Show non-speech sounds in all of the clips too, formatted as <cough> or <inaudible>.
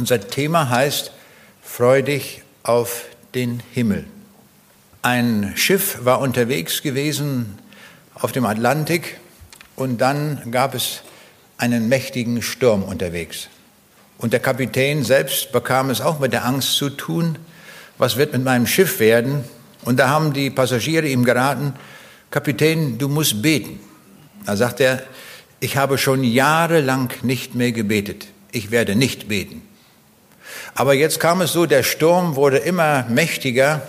Unser Thema heißt Freu dich auf den Himmel. Ein Schiff war unterwegs gewesen auf dem Atlantik und dann gab es einen mächtigen Sturm unterwegs. Und der Kapitän selbst bekam es auch mit der Angst zu tun, was wird mit meinem Schiff werden? Und da haben die Passagiere ihm geraten, Kapitän, du musst beten. Da sagt er, ich habe schon jahrelang nicht mehr gebetet. Ich werde nicht beten. Aber jetzt kam es so, der Sturm wurde immer mächtiger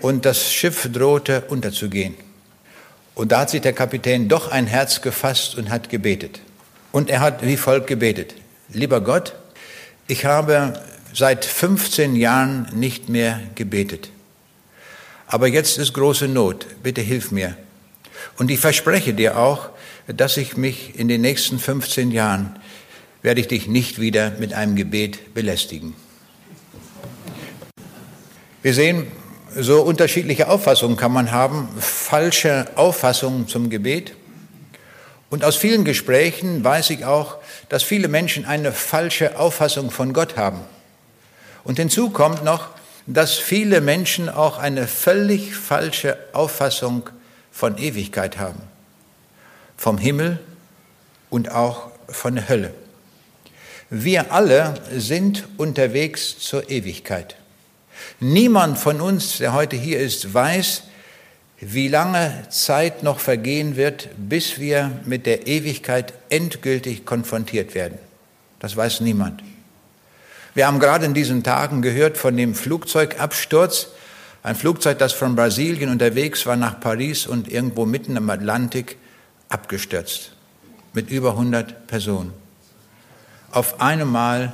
und das Schiff drohte unterzugehen. Und da hat sich der Kapitän doch ein Herz gefasst und hat gebetet. Und er hat wie folgt gebetet. Lieber Gott, ich habe seit 15 Jahren nicht mehr gebetet. Aber jetzt ist große Not. Bitte hilf mir. Und ich verspreche dir auch, dass ich mich in den nächsten 15 Jahren werde ich dich nicht wieder mit einem Gebet belästigen. Wir sehen, so unterschiedliche Auffassungen kann man haben, falsche Auffassungen zum Gebet. Und aus vielen Gesprächen weiß ich auch, dass viele Menschen eine falsche Auffassung von Gott haben. Und hinzu kommt noch, dass viele Menschen auch eine völlig falsche Auffassung von Ewigkeit haben. Vom Himmel und auch von der Hölle. Wir alle sind unterwegs zur Ewigkeit. Niemand von uns, der heute hier ist, weiß, wie lange Zeit noch vergehen wird, bis wir mit der Ewigkeit endgültig konfrontiert werden. Das weiß niemand. Wir haben gerade in diesen Tagen gehört von dem Flugzeugabsturz. Ein Flugzeug, das von Brasilien unterwegs war nach Paris und irgendwo mitten im Atlantik abgestürzt. Mit über 100 Personen. Auf einmal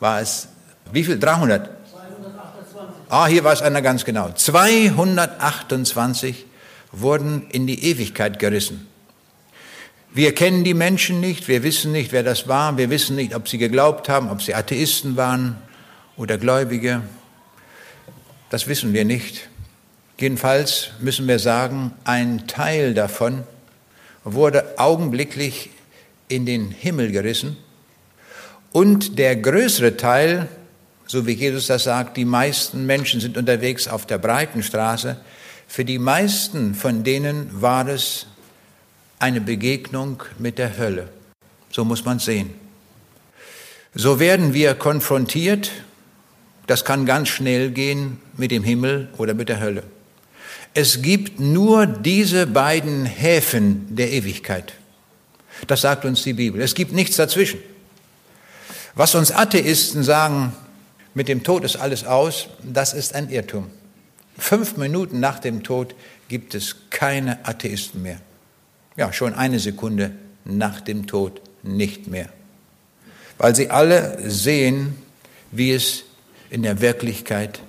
war es, wie viel? 300? 228. Ah, hier war es einer ganz genau. 228 wurden in die Ewigkeit gerissen. Wir kennen die Menschen nicht, wir wissen nicht, wer das war, wir wissen nicht, ob sie geglaubt haben, ob sie Atheisten waren oder Gläubige. Das wissen wir nicht. Jedenfalls müssen wir sagen, ein Teil davon wurde augenblicklich in den Himmel gerissen und der größere Teil, so wie Jesus das sagt, die meisten Menschen sind unterwegs auf der breiten Straße, für die meisten von denen war es eine Begegnung mit der Hölle. So muss man sehen. So werden wir konfrontiert, das kann ganz schnell gehen mit dem Himmel oder mit der Hölle. Es gibt nur diese beiden Häfen der Ewigkeit. Das sagt uns die Bibel. Es gibt nichts dazwischen. Was uns Atheisten sagen, mit dem Tod ist alles aus, das ist ein Irrtum. Fünf Minuten nach dem Tod gibt es keine Atheisten mehr. Ja, schon eine Sekunde nach dem Tod nicht mehr. Weil sie alle sehen, wie es in der Wirklichkeit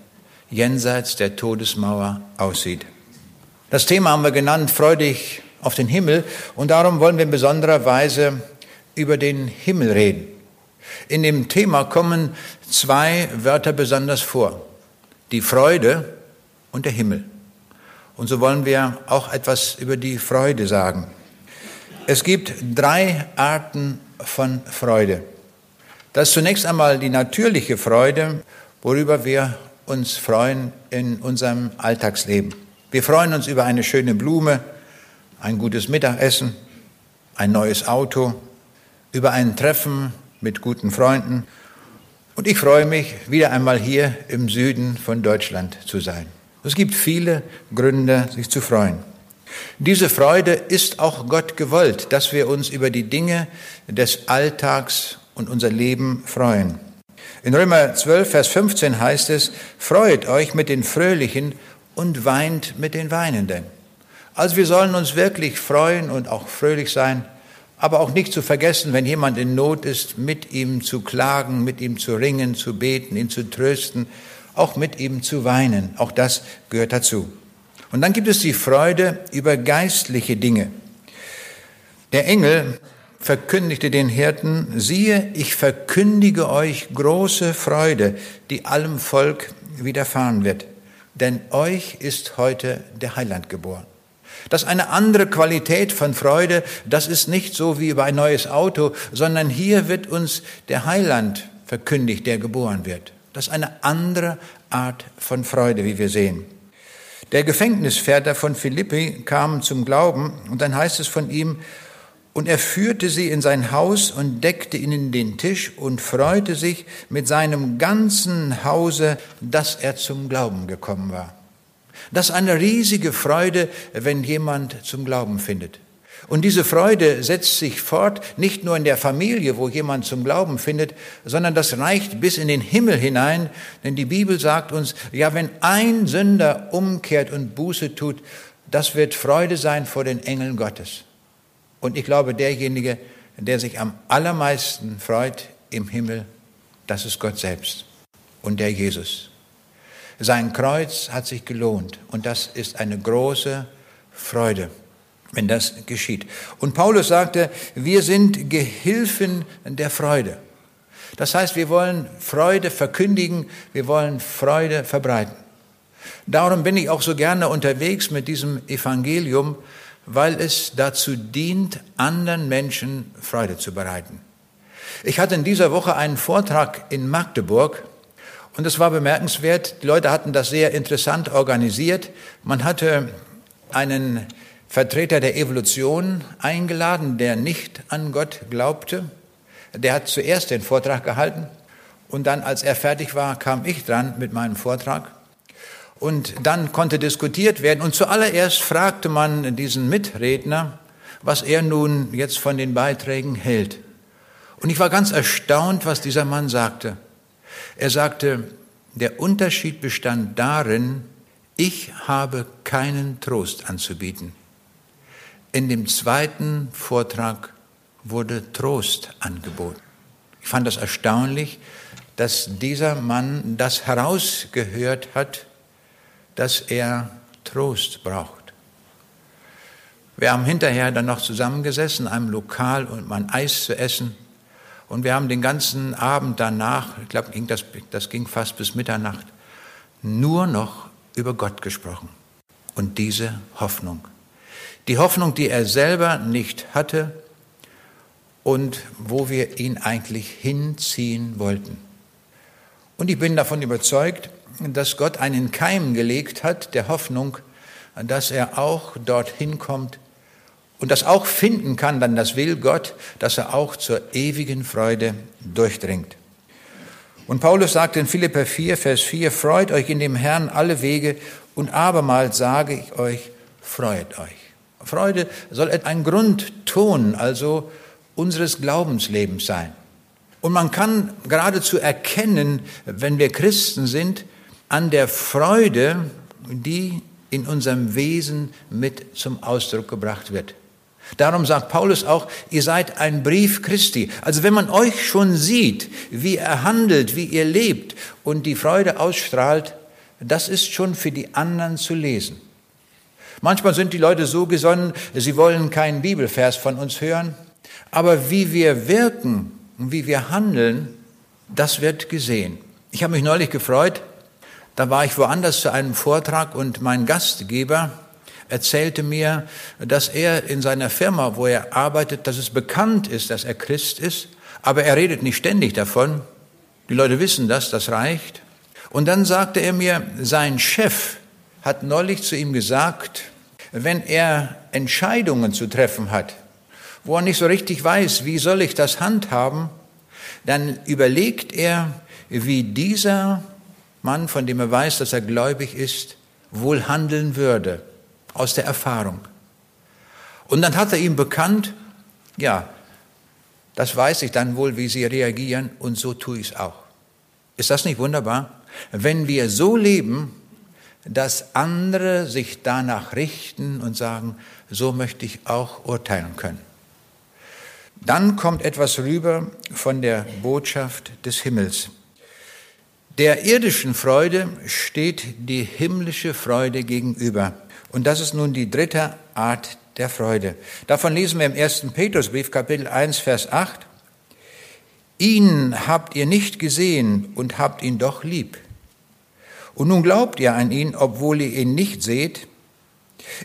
jenseits der Todesmauer aussieht. Das Thema haben wir genannt, freudig auf den Himmel. Und darum wollen wir in besonderer Weise über den Himmel reden. In dem Thema kommen zwei Wörter besonders vor. Die Freude und der Himmel. Und so wollen wir auch etwas über die Freude sagen. Es gibt drei Arten von Freude. Das ist zunächst einmal die natürliche Freude, worüber wir uns freuen in unserem Alltagsleben. Wir freuen uns über eine schöne Blume, ein gutes Mittagessen, ein neues Auto, über ein Treffen mit guten Freunden. Und ich freue mich, wieder einmal hier im Süden von Deutschland zu sein. Es gibt viele Gründe, sich zu freuen. Diese Freude ist auch Gott gewollt, dass wir uns über die Dinge des Alltags und unser Leben freuen. In Römer 12, Vers 15 heißt es, freut euch mit den Fröhlichen und weint mit den Weinenden. Also wir sollen uns wirklich freuen und auch fröhlich sein, aber auch nicht zu vergessen, wenn jemand in Not ist, mit ihm zu klagen, mit ihm zu ringen, zu beten, ihn zu trösten, auch mit ihm zu weinen. Auch das gehört dazu. Und dann gibt es die Freude über geistliche Dinge. Der Engel verkündigte den Hirten, siehe, ich verkündige euch große Freude, die allem Volk widerfahren wird. Denn euch ist heute der Heiland geboren. Das ist eine andere Qualität von Freude. Das ist nicht so wie über ein neues Auto, sondern hier wird uns der Heiland verkündigt, der geboren wird. Das ist eine andere Art von Freude, wie wir sehen. Der Gefängniswärter von Philippi kam zum Glauben und dann heißt es von ihm, und er führte sie in sein Haus und deckte ihnen den Tisch und freute sich mit seinem ganzen Hause, dass er zum Glauben gekommen war. Das ist eine riesige Freude, wenn jemand zum Glauben findet. Und diese Freude setzt sich fort, nicht nur in der Familie, wo jemand zum Glauben findet, sondern das reicht bis in den Himmel hinein, denn die Bibel sagt uns, ja, wenn ein Sünder umkehrt und Buße tut, das wird Freude sein vor den Engeln Gottes. Und ich glaube, derjenige, der sich am allermeisten freut im Himmel, das ist Gott selbst und der Jesus. Sein Kreuz hat sich gelohnt und das ist eine große Freude, wenn das geschieht. Und Paulus sagte, wir sind Gehilfen der Freude. Das heißt, wir wollen Freude verkündigen, wir wollen Freude verbreiten. Darum bin ich auch so gerne unterwegs mit diesem Evangelium, weil es dazu dient, anderen Menschen Freude zu bereiten. Ich hatte in dieser Woche einen Vortrag in Magdeburg und es war bemerkenswert. Die Leute hatten das sehr interessant organisiert. Man hatte einen Vertreter der Evolution eingeladen, der nicht an Gott glaubte. Der hat zuerst den Vortrag gehalten und dann, als er fertig war, kam ich dran mit meinem Vortrag. Und dann konnte diskutiert werden. Und zuallererst fragte man diesen Mitredner, was er nun jetzt von den Beiträgen hält. Und ich war ganz erstaunt, was dieser Mann sagte. Er sagte, der Unterschied bestand darin, ich habe keinen Trost anzubieten. In dem zweiten Vortrag wurde Trost angeboten. Ich fand das erstaunlich, dass dieser Mann das herausgehört hat, dass er Trost braucht. Wir haben hinterher dann noch zusammengesessen, in einem Lokal, um ein Eis zu essen. Und wir haben den ganzen Abend danach, ich glaube, das, das ging fast bis Mitternacht, nur noch über Gott gesprochen. Und diese Hoffnung. Die Hoffnung, die er selber nicht hatte und wo wir ihn eigentlich hinziehen wollten. Und ich bin davon überzeugt, dass Gott einen Keim gelegt hat, der Hoffnung, dass er auch dorthin kommt und das auch finden kann, dann das will Gott, dass er auch zur ewigen Freude durchdringt. Und Paulus sagt in Philipper 4, Vers 4, freut euch in dem Herrn alle Wege und abermals sage ich euch, freut euch. Freude soll ein Grundton, also unseres Glaubenslebens sein. Und man kann geradezu erkennen, wenn wir Christen sind, an der Freude, die in unserem Wesen mit zum Ausdruck gebracht wird. Darum sagt Paulus auch, ihr seid ein Brief Christi. Also wenn man euch schon sieht, wie er handelt, wie ihr lebt und die Freude ausstrahlt, das ist schon für die anderen zu lesen. Manchmal sind die Leute so gesonnen, sie wollen keinen Bibelvers von uns hören, aber wie wir wirken und wie wir handeln, das wird gesehen. Ich habe mich neulich gefreut, da war ich woanders zu einem Vortrag und mein Gastgeber erzählte mir, dass er in seiner Firma, wo er arbeitet, dass es bekannt ist, dass er Christ ist, aber er redet nicht ständig davon. Die Leute wissen das, das reicht. Und dann sagte er mir, sein Chef hat neulich zu ihm gesagt, wenn er Entscheidungen zu treffen hat, wo er nicht so richtig weiß, wie soll ich das handhaben, dann überlegt er, wie dieser Mann, von dem er weiß, dass er gläubig ist, wohl handeln würde, aus der Erfahrung. Und dann hat er ihm bekannt, ja, das weiß ich dann wohl, wie sie reagieren und so tue ich es auch. Ist das nicht wunderbar? Wenn wir so leben, dass andere sich danach richten und sagen, so möchte ich auch urteilen können. Dann kommt etwas rüber von der Botschaft des Himmels. Der irdischen Freude steht die himmlische Freude gegenüber. Und das ist nun die dritte Art der Freude. Davon lesen wir im ersten Petrusbrief, Kapitel 1, Vers 8. Ihn habt ihr nicht gesehen und habt ihn doch lieb. Und nun glaubt ihr an ihn, obwohl ihr ihn nicht seht.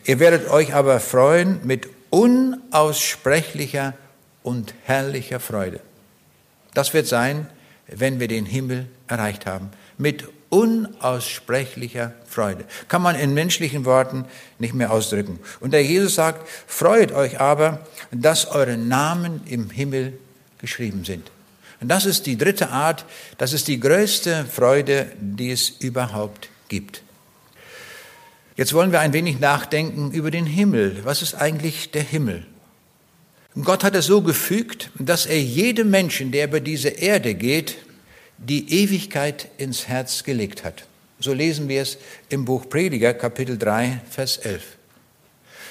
Ihr werdet euch aber freuen mit unaussprechlicher und herrlicher Freude. Das wird sein, wenn wir den Himmel erreicht haben. Mit unaussprechlicher Freude. Kann man in menschlichen Worten nicht mehr ausdrücken. Und der Jesus sagt, freut euch aber, dass eure Namen im Himmel geschrieben sind. Und das ist die dritte Art, das ist die größte Freude, die es überhaupt gibt. Jetzt wollen wir ein wenig nachdenken über den Himmel. Was ist eigentlich der Himmel? Gott hat es so gefügt, dass er jedem Menschen, der über diese Erde geht, die Ewigkeit ins Herz gelegt hat. So lesen wir es im Buch Prediger, Kapitel 3, Vers 11.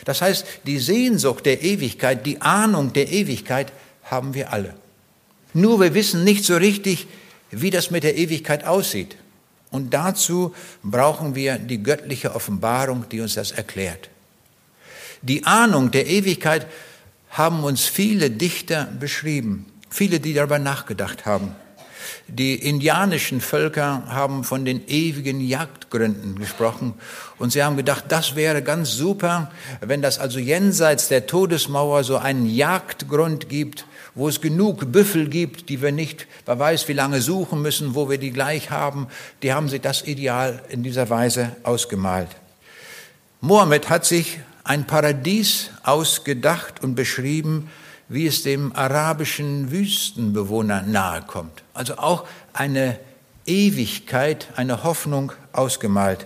Das heißt, die Sehnsucht der Ewigkeit, die Ahnung der Ewigkeit haben wir alle. Nur wir wissen nicht so richtig, wie das mit der Ewigkeit aussieht. Und dazu brauchen wir die göttliche Offenbarung, die uns das erklärt. Die Ahnung der Ewigkeit haben uns viele Dichter beschrieben, viele, die darüber nachgedacht haben. Die indianischen Völker haben von den ewigen Jagdgründen gesprochen und sie haben gedacht, das wäre ganz super, wenn das also jenseits der Todesmauer so einen Jagdgrund gibt, wo es genug Büffel gibt, die wir nicht, wer weiß, wie lange suchen müssen, wo wir die gleich haben. Die haben sich das Ideal in dieser Weise ausgemalt. Mohammed hat sich ein Paradies ausgedacht und beschrieben, wie es dem arabischen Wüstenbewohner nahe kommt. Also auch eine Ewigkeit, eine Hoffnung ausgemalt.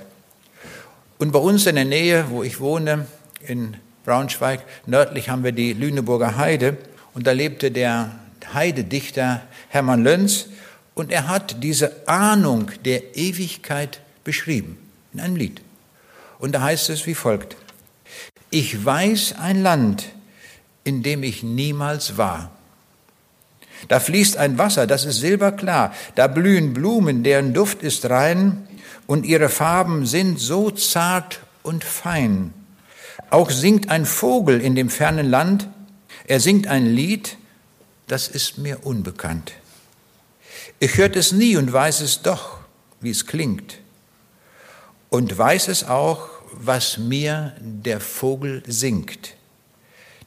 Und bei uns in der Nähe, wo ich wohne, in Braunschweig, nördlich haben wir die Lüneburger Heide. Und da lebte der Heidedichter Hermann Löns und er hat diese Ahnung der Ewigkeit beschrieben in einem Lied. Und da heißt es wie folgt. Ich weiß ein Land, in dem ich niemals war. Da fließt ein Wasser, das ist silberklar. Da blühen Blumen, deren Duft ist rein und ihre Farben sind so zart und fein. Auch singt ein Vogel in dem fernen Land, er singt ein Lied, das ist mir unbekannt. Ich hörte es nie und weiß es doch, wie es klingt. Und weiß es auch, was mir der Vogel singt.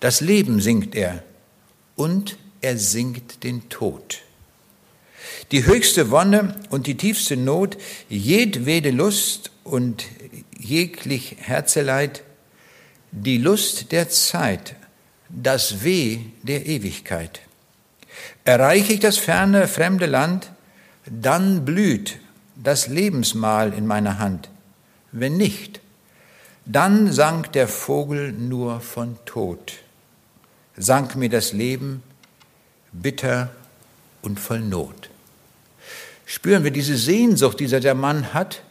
Das Leben singt er und er singt den Tod. Die höchste Wonne und die tiefste Not, jedwede Lust und jeglich Herzeleid, die Lust der Zeit das Weh der Ewigkeit. Erreiche ich das ferne, fremde Land, dann blüht das Lebensmahl in meiner Hand. Wenn nicht, dann sank der Vogel nur von Tod, sank mir das Leben bitter und voll Not. Spüren wir diese Sehnsucht, die der Mann hat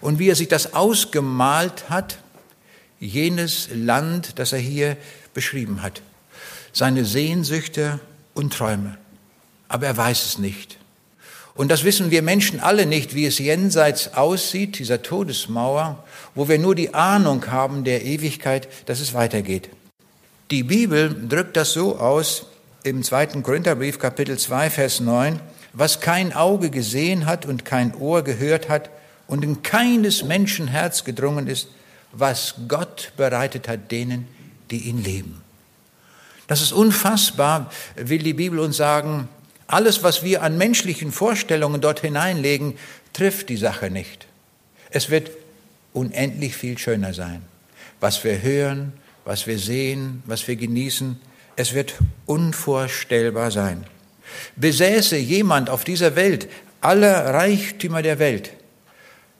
und wie er sich das ausgemalt hat, jenes Land, das er hier beschrieben hat seine Sehnsüchte und Träume. Aber er weiß es nicht. Und das wissen wir Menschen alle nicht, wie es jenseits aussieht, dieser Todesmauer, wo wir nur die Ahnung haben der Ewigkeit, dass es weitergeht. Die Bibel drückt das so aus im zweiten Korintherbrief Kapitel 2 Vers 9, was kein Auge gesehen hat und kein Ohr gehört hat und in keines Menschen Herz gedrungen ist, was Gott bereitet hat denen, die ihn leben. Das ist unfassbar, will die Bibel uns sagen. Alles, was wir an menschlichen Vorstellungen dort hineinlegen, trifft die Sache nicht. Es wird unendlich viel schöner sein. Was wir hören, was wir sehen, was wir genießen, es wird unvorstellbar sein. Besäße jemand auf dieser Welt alle Reichtümer der Welt,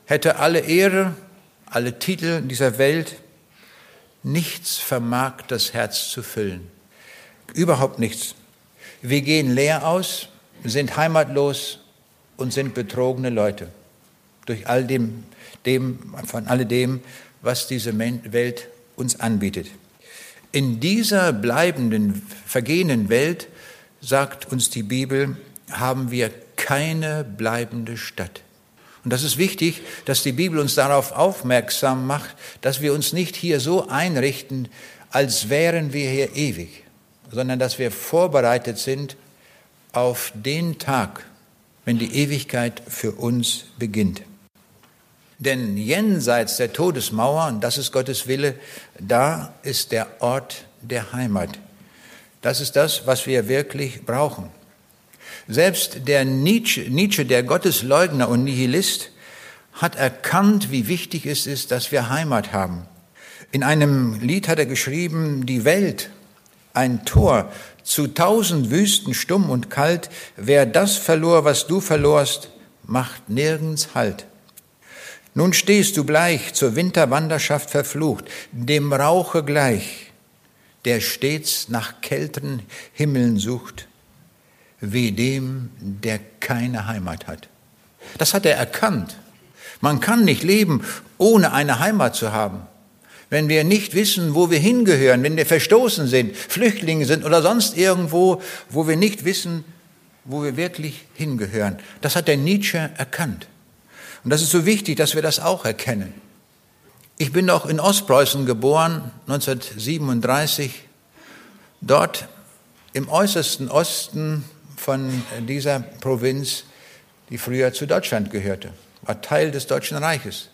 hätte alle Ehre, alle Titel dieser Welt, nichts vermag das Herz zu füllen. Überhaupt nichts. Wir gehen leer aus, sind heimatlos und sind betrogene Leute. Durch all dem, dem, von alledem, was diese Welt uns anbietet. In dieser bleibenden, vergehenden Welt, sagt uns die Bibel, haben wir keine bleibende Stadt. Und das ist wichtig, dass die Bibel uns darauf aufmerksam macht, dass wir uns nicht hier so einrichten, als wären wir hier ewig sondern dass wir vorbereitet sind auf den Tag, wenn die Ewigkeit für uns beginnt. Denn jenseits der Todesmauer, und das ist Gottes Wille, da ist der Ort der Heimat. Das ist das, was wir wirklich brauchen. Selbst der Nietzsche, Nietzsche, der Gottesleugner und Nihilist, hat erkannt, wie wichtig es ist, dass wir Heimat haben. In einem Lied hat er geschrieben, die Welt, ein Tor zu tausend Wüsten stumm und kalt, wer das verlor, was du verlorst, macht nirgends Halt. Nun stehst du bleich, zur Winterwanderschaft verflucht, dem Rauche gleich, der stets nach kälteren Himmeln sucht, wie dem, der keine Heimat hat. Das hat er erkannt. Man kann nicht leben, ohne eine Heimat zu haben. Wenn wir nicht wissen, wo wir hingehören, wenn wir verstoßen sind, Flüchtlinge sind oder sonst irgendwo, wo wir nicht wissen, wo wir wirklich hingehören. Das hat der Nietzsche erkannt. Und das ist so wichtig, dass wir das auch erkennen. Ich bin doch in Ostpreußen geboren, 1937, dort im äußersten Osten von dieser Provinz, die früher zu Deutschland gehörte, war Teil des Deutschen Reiches.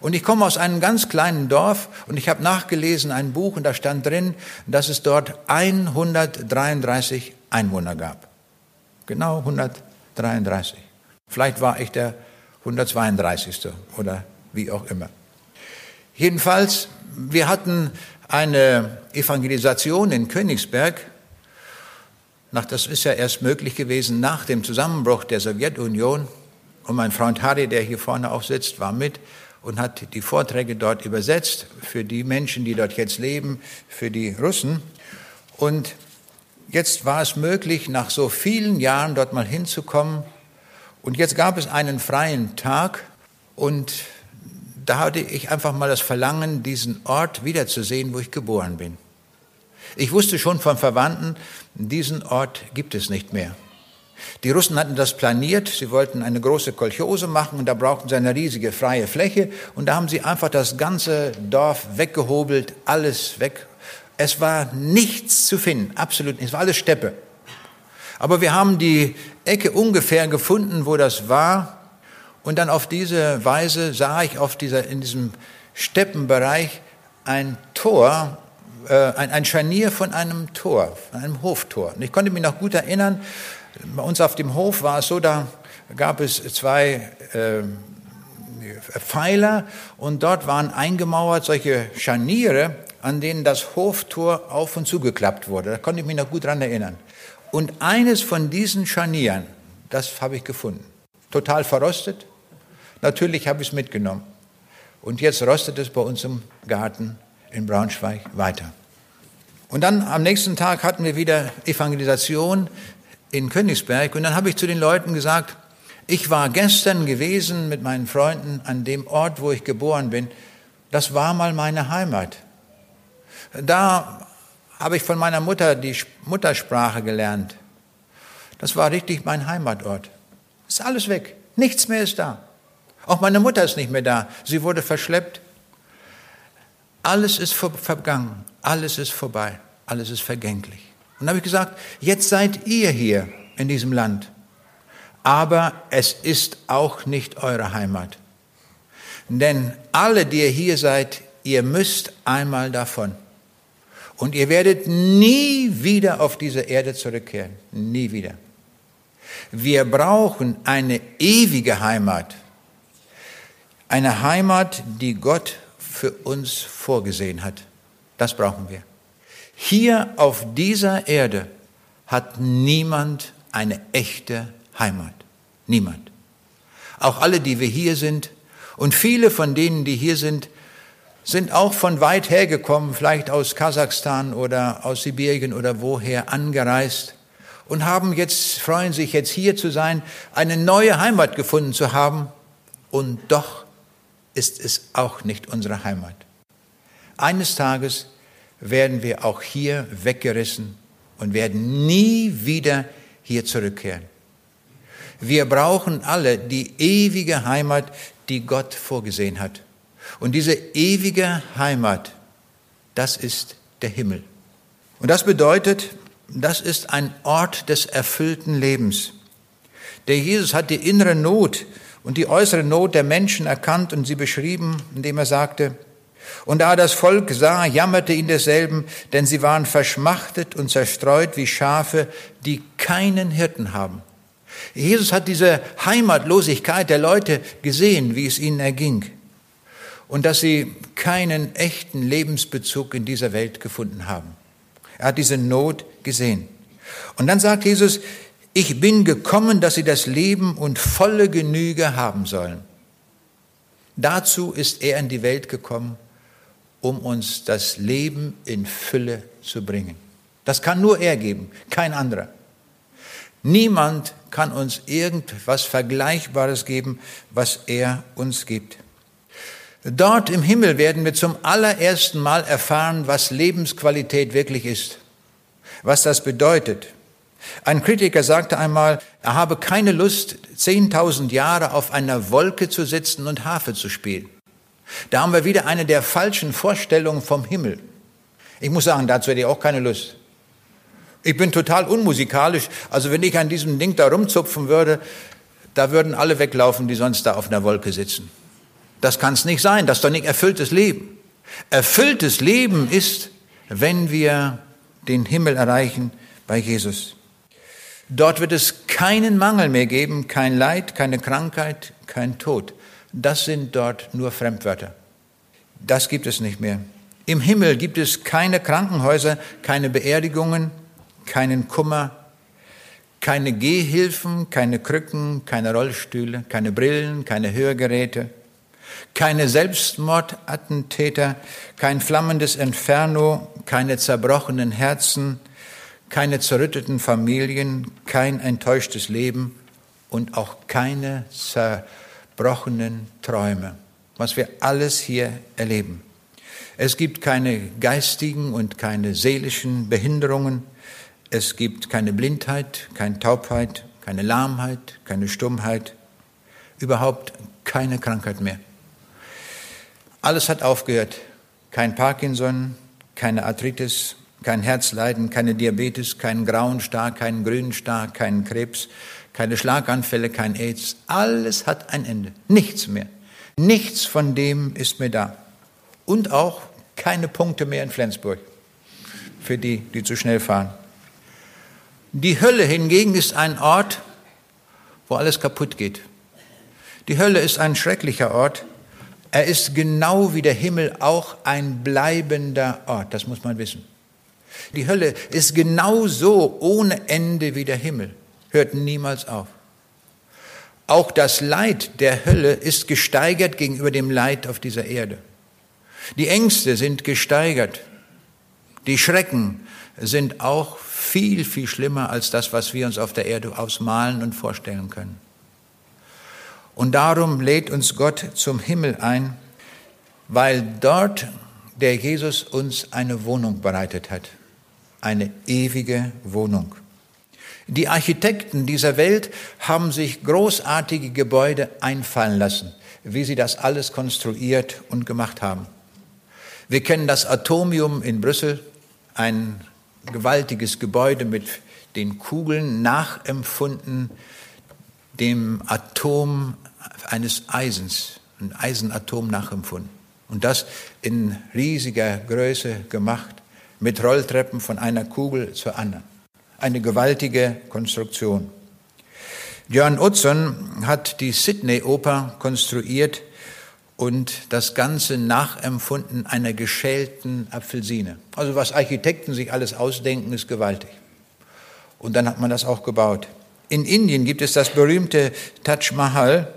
Und ich komme aus einem ganz kleinen Dorf und ich habe nachgelesen ein Buch und da stand drin, dass es dort 133 Einwohner gab. Genau 133. Vielleicht war ich der 132. oder wie auch immer. Jedenfalls, wir hatten eine Evangelisation in Königsberg. Nach, das ist ja erst möglich gewesen nach dem Zusammenbruch der Sowjetunion. Und mein Freund Harry, der hier vorne auch sitzt, war mit und hat die Vorträge dort übersetzt für die Menschen, die dort jetzt leben, für die Russen. Und jetzt war es möglich, nach so vielen Jahren dort mal hinzukommen und jetzt gab es einen freien Tag und da hatte ich einfach mal das Verlangen, diesen Ort wiederzusehen, wo ich geboren bin. Ich wusste schon von Verwandten, diesen Ort gibt es nicht mehr. Die Russen hatten das planiert, sie wollten eine große Kolchose machen und da brauchten sie eine riesige freie Fläche und da haben sie einfach das ganze Dorf weggehobelt, alles weg. Es war nichts zu finden, absolut nichts, es war alles Steppe. Aber wir haben die Ecke ungefähr gefunden, wo das war. Und dann auf diese Weise sah ich auf dieser, in diesem Steppenbereich ein Tor, äh, ein, ein Scharnier von einem Tor, von einem Hoftor. Und ich konnte mich noch gut erinnern, bei uns auf dem Hof war es so, da gab es zwei äh, Pfeiler und dort waren eingemauert solche Scharniere, an denen das Hoftor auf und zugeklappt wurde. Da konnte ich mich noch gut dran erinnern. Und eines von diesen Scharnieren, das habe ich gefunden. Total verrostet. Natürlich habe ich es mitgenommen. Und jetzt rostet es bei uns im Garten in Braunschweig weiter. Und dann am nächsten Tag hatten wir wieder Evangelisation in Königsberg. Und dann habe ich zu den Leuten gesagt, ich war gestern gewesen mit meinen Freunden an dem Ort, wo ich geboren bin. Das war mal meine Heimat. Da habe ich von meiner Mutter die Muttersprache gelernt. Das war richtig mein Heimatort. Ist alles weg. Nichts mehr ist da. Auch meine Mutter ist nicht mehr da. Sie wurde verschleppt. Alles ist vergangen. Alles ist vorbei. Alles ist vergänglich. Und habe ich gesagt, jetzt seid ihr hier in diesem Land. Aber es ist auch nicht eure Heimat. Denn alle, die ihr hier seid, ihr müsst einmal davon. Und ihr werdet nie wieder auf diese Erde zurückkehren. Nie wieder. Wir brauchen eine ewige Heimat. Eine Heimat, die Gott für uns vorgesehen hat. Das brauchen wir. Hier auf dieser Erde hat niemand eine echte Heimat. Niemand. Auch alle, die wir hier sind und viele von denen, die hier sind, sind auch von weit her gekommen, vielleicht aus Kasachstan oder aus Sibirien oder woher angereist und haben jetzt, freuen sich jetzt hier zu sein, eine neue Heimat gefunden zu haben. Und doch ist es auch nicht unsere Heimat. Eines Tages werden wir auch hier weggerissen und werden nie wieder hier zurückkehren. Wir brauchen alle die ewige Heimat, die Gott vorgesehen hat. Und diese ewige Heimat, das ist der Himmel. Und das bedeutet, das ist ein Ort des erfüllten Lebens. Der Jesus hat die innere Not und die äußere Not der Menschen erkannt und sie beschrieben, indem er sagte, und da das Volk sah, jammerte ihn desselben, denn sie waren verschmachtet und zerstreut wie Schafe, die keinen Hirten haben. Jesus hat diese Heimatlosigkeit der Leute gesehen, wie es ihnen erging. Und dass sie keinen echten Lebensbezug in dieser Welt gefunden haben. Er hat diese Not gesehen. Und dann sagt Jesus, ich bin gekommen, dass sie das Leben und volle Genüge haben sollen. Dazu ist er in die Welt gekommen, um uns das Leben in Fülle zu bringen. Das kann nur er geben, kein anderer. Niemand kann uns irgendwas Vergleichbares geben, was er uns gibt. Dort im Himmel werden wir zum allerersten Mal erfahren, was Lebensqualität wirklich ist, was das bedeutet. Ein Kritiker sagte einmal, er habe keine Lust, 10.000 Jahre auf einer Wolke zu sitzen und Harfe zu spielen. Da haben wir wieder eine der falschen Vorstellungen vom Himmel. Ich muss sagen, dazu hätte ich auch keine Lust. Ich bin total unmusikalisch. Also wenn ich an diesem Ding da rumzupfen würde, da würden alle weglaufen, die sonst da auf einer Wolke sitzen. Das kann es nicht sein. Das ist doch nicht erfülltes Leben. Erfülltes Leben ist, wenn wir den Himmel erreichen bei Jesus. Dort wird es keinen Mangel mehr geben, kein Leid, keine Krankheit, kein Tod. Das sind dort nur Fremdwörter. Das gibt es nicht mehr. Im Himmel gibt es keine Krankenhäuser, keine Beerdigungen, keinen Kummer, keine Gehhilfen, keine Krücken, keine Rollstühle, keine Brillen, keine Hörgeräte, keine Selbstmordattentäter, kein flammendes Inferno, keine zerbrochenen Herzen, keine zerrütteten Familien, kein enttäuschtes Leben und auch keine zerbrochenen Träume, was wir alles hier erleben. Es gibt keine geistigen und keine seelischen Behinderungen, es gibt keine Blindheit, keine Taubheit, keine Lahmheit, keine Stummheit, überhaupt keine Krankheit mehr. Alles hat aufgehört. Kein Parkinson, keine Arthritis, kein Herzleiden, keine Diabetes, keinen grauen Star, keinen grünen Star, keinen Krebs, keine Schlaganfälle, kein AIDS. Alles hat ein Ende. Nichts mehr. Nichts von dem ist mehr da. Und auch keine Punkte mehr in Flensburg für die, die zu schnell fahren. Die Hölle hingegen ist ein Ort, wo alles kaputt geht. Die Hölle ist ein schrecklicher Ort. Er ist genau wie der Himmel auch ein bleibender Ort. Das muss man wissen. Die Hölle ist genauso ohne Ende wie der Himmel. Hört niemals auf. Auch das Leid der Hölle ist gesteigert gegenüber dem Leid auf dieser Erde. Die Ängste sind gesteigert. Die Schrecken sind auch viel, viel schlimmer als das, was wir uns auf der Erde ausmalen und vorstellen können. Und darum lädt uns Gott zum Himmel ein, weil dort der Jesus uns eine Wohnung bereitet hat, eine ewige Wohnung. Die Architekten dieser Welt haben sich großartige Gebäude einfallen lassen, wie sie das alles konstruiert und gemacht haben. Wir kennen das Atomium in Brüssel, ein gewaltiges Gebäude mit den Kugeln nachempfunden dem Atom eines Eisens, ein Eisenatom nachempfunden. Und das in riesiger Größe gemacht, mit Rolltreppen von einer Kugel zur anderen. Eine gewaltige Konstruktion. Björn Utzon hat die Sydney-Oper konstruiert und das Ganze nachempfunden einer geschälten Apfelsine. Also was Architekten sich alles ausdenken, ist gewaltig. Und dann hat man das auch gebaut. In Indien gibt es das berühmte Taj Mahal.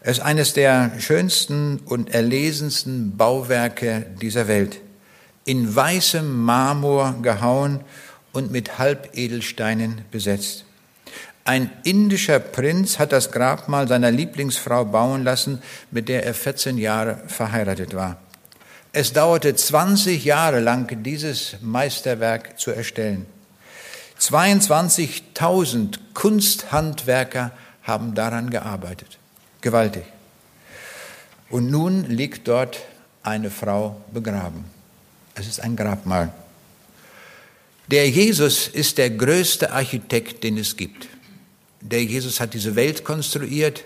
Es ist eines der schönsten und erlesensten Bauwerke dieser Welt. In weißem Marmor gehauen und mit Halbedelsteinen besetzt. Ein indischer Prinz hat das Grabmal seiner Lieblingsfrau bauen lassen, mit der er 14 Jahre verheiratet war. Es dauerte 20 Jahre lang, dieses Meisterwerk zu erstellen. 22.000 Kunsthandwerker haben daran gearbeitet. Gewaltig. Und nun liegt dort eine Frau begraben. Es ist ein Grabmal. Der Jesus ist der größte Architekt, den es gibt. Der Jesus hat diese Welt konstruiert.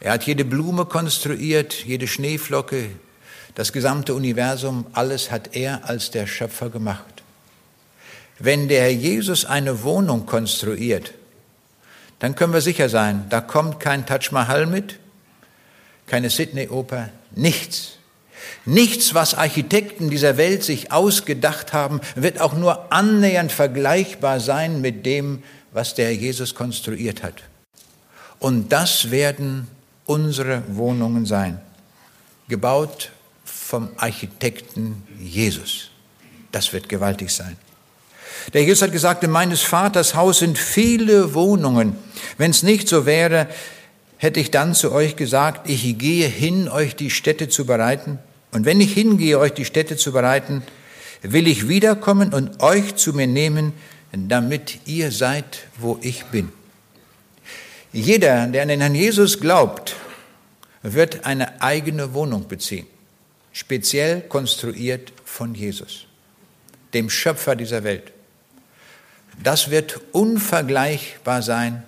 Er hat jede Blume konstruiert, jede Schneeflocke, das gesamte Universum, alles hat er als der Schöpfer gemacht. Wenn der Jesus eine Wohnung konstruiert, dann können wir sicher sein, da kommt kein Taj Mahal mit, keine Sydney-Oper, nichts. Nichts, was Architekten dieser Welt sich ausgedacht haben, wird auch nur annähernd vergleichbar sein mit dem, was der Jesus konstruiert hat. Und das werden unsere Wohnungen sein, gebaut vom Architekten Jesus. Das wird gewaltig sein. Der Jesus hat gesagt, in meines Vaters Haus sind viele Wohnungen. Wenn es nicht so wäre, hätte ich dann zu euch gesagt, ich gehe hin, euch die Städte zu bereiten. Und wenn ich hingehe, euch die Städte zu bereiten, will ich wiederkommen und euch zu mir nehmen, damit ihr seid, wo ich bin. Jeder, der an den Herrn Jesus glaubt, wird eine eigene Wohnung beziehen, speziell konstruiert von Jesus, dem Schöpfer dieser Welt. Das wird unvergleichbar sein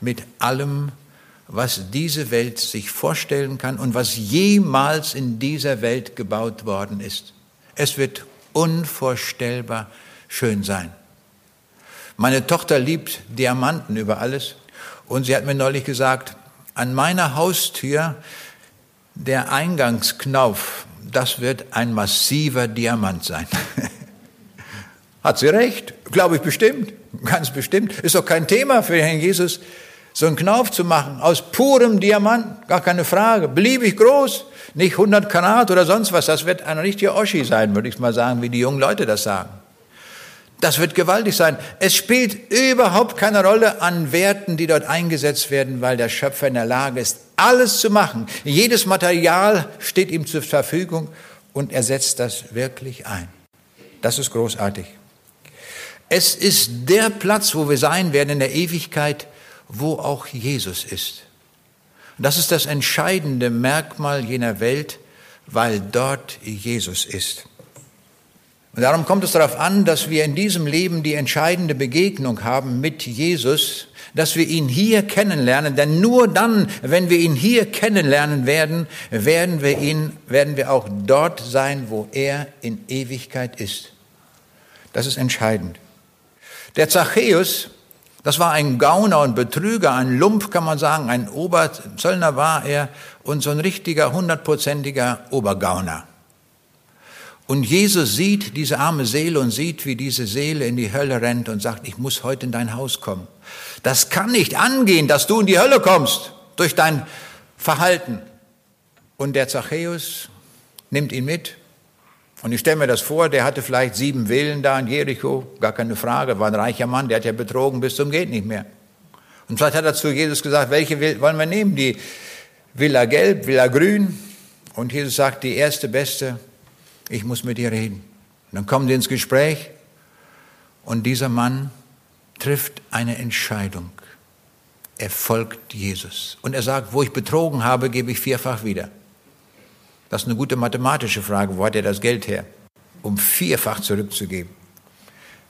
mit allem, was diese Welt sich vorstellen kann und was jemals in dieser Welt gebaut worden ist. Es wird unvorstellbar schön sein. Meine Tochter liebt Diamanten über alles und sie hat mir neulich gesagt, an meiner Haustür der Eingangsknauf, das wird ein massiver Diamant sein. <laughs> hat sie recht? Glaube ich bestimmt, ganz bestimmt. Ist doch kein Thema für Herrn Jesus so einen Knauf zu machen aus purem Diamant, gar keine Frage, beliebig groß, nicht 100 Karat oder sonst was, das wird ein richtiger Oschi sein, würde ich mal sagen, wie die jungen Leute das sagen. Das wird gewaltig sein. Es spielt überhaupt keine Rolle an Werten, die dort eingesetzt werden, weil der Schöpfer in der Lage ist, alles zu machen. Jedes Material steht ihm zur Verfügung und er setzt das wirklich ein. Das ist großartig. Es ist der Platz, wo wir sein werden in der Ewigkeit, wo auch Jesus ist. das ist das entscheidende Merkmal jener Welt, weil dort Jesus ist. Und darum kommt es darauf an, dass wir in diesem Leben die entscheidende Begegnung haben mit Jesus, dass wir ihn hier kennenlernen, denn nur dann, wenn wir ihn hier kennenlernen werden, werden wir ihn, werden wir auch dort sein, wo er in Ewigkeit ist. Das ist entscheidend. Der Zachäus das war ein Gauner und Betrüger, ein Lump kann man sagen, ein Oberzöllner war er und so ein richtiger, hundertprozentiger Obergauner. Und Jesus sieht diese arme Seele und sieht, wie diese Seele in die Hölle rennt und sagt, ich muss heute in dein Haus kommen. Das kann nicht angehen, dass du in die Hölle kommst durch dein Verhalten. Und der Zachäus nimmt ihn mit und ich stelle mir das vor, der hatte vielleicht sieben Villen da in Jericho, gar keine Frage, war ein reicher Mann, der hat ja betrogen bis zum geht nicht mehr. Und vielleicht hat er zu Jesus gesagt, welche wollen wir nehmen? Die Villa Gelb, Villa Grün? Und Jesus sagt, die erste beste, ich muss mit dir reden. Und dann kommen sie ins Gespräch und dieser Mann trifft eine Entscheidung. Er folgt Jesus. Und er sagt, wo ich betrogen habe, gebe ich vierfach wieder. Das ist eine gute mathematische Frage. Wo hat er das Geld her? Um vierfach zurückzugeben.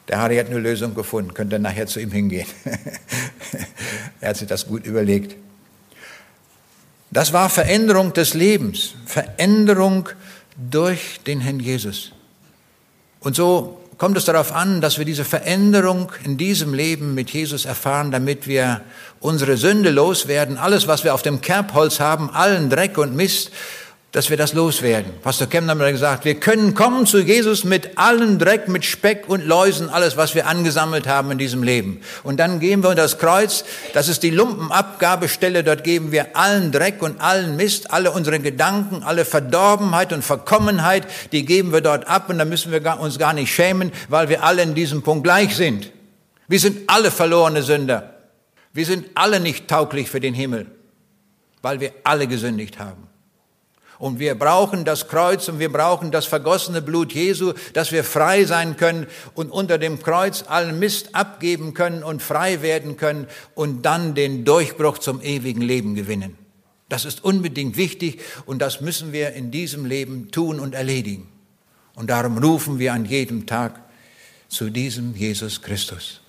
Der Harry hat eine Lösung gefunden, könnt ihr nachher zu ihm hingehen. <laughs> er hat sich das gut überlegt. Das war Veränderung des Lebens, Veränderung durch den Herrn Jesus. Und so kommt es darauf an, dass wir diese Veränderung in diesem Leben mit Jesus erfahren, damit wir unsere Sünde loswerden, alles, was wir auf dem Kerbholz haben, allen Dreck und Mist, dass wir das loswerden. Pastor Kemner hat gesagt, wir können kommen zu Jesus mit allen Dreck, mit Speck und Läusen, alles, was wir angesammelt haben in diesem Leben. Und dann gehen wir unter das Kreuz, das ist die Lumpenabgabestelle, dort geben wir allen Dreck und allen Mist, alle unsere Gedanken, alle Verdorbenheit und Verkommenheit, die geben wir dort ab und da müssen wir uns gar nicht schämen, weil wir alle in diesem Punkt gleich sind. Wir sind alle verlorene Sünder. Wir sind alle nicht tauglich für den Himmel, weil wir alle gesündigt haben. Und wir brauchen das Kreuz und wir brauchen das vergossene Blut Jesu, dass wir frei sein können und unter dem Kreuz allen Mist abgeben können und frei werden können und dann den Durchbruch zum ewigen Leben gewinnen. Das ist unbedingt wichtig und das müssen wir in diesem Leben tun und erledigen. Und darum rufen wir an jedem Tag zu diesem Jesus Christus.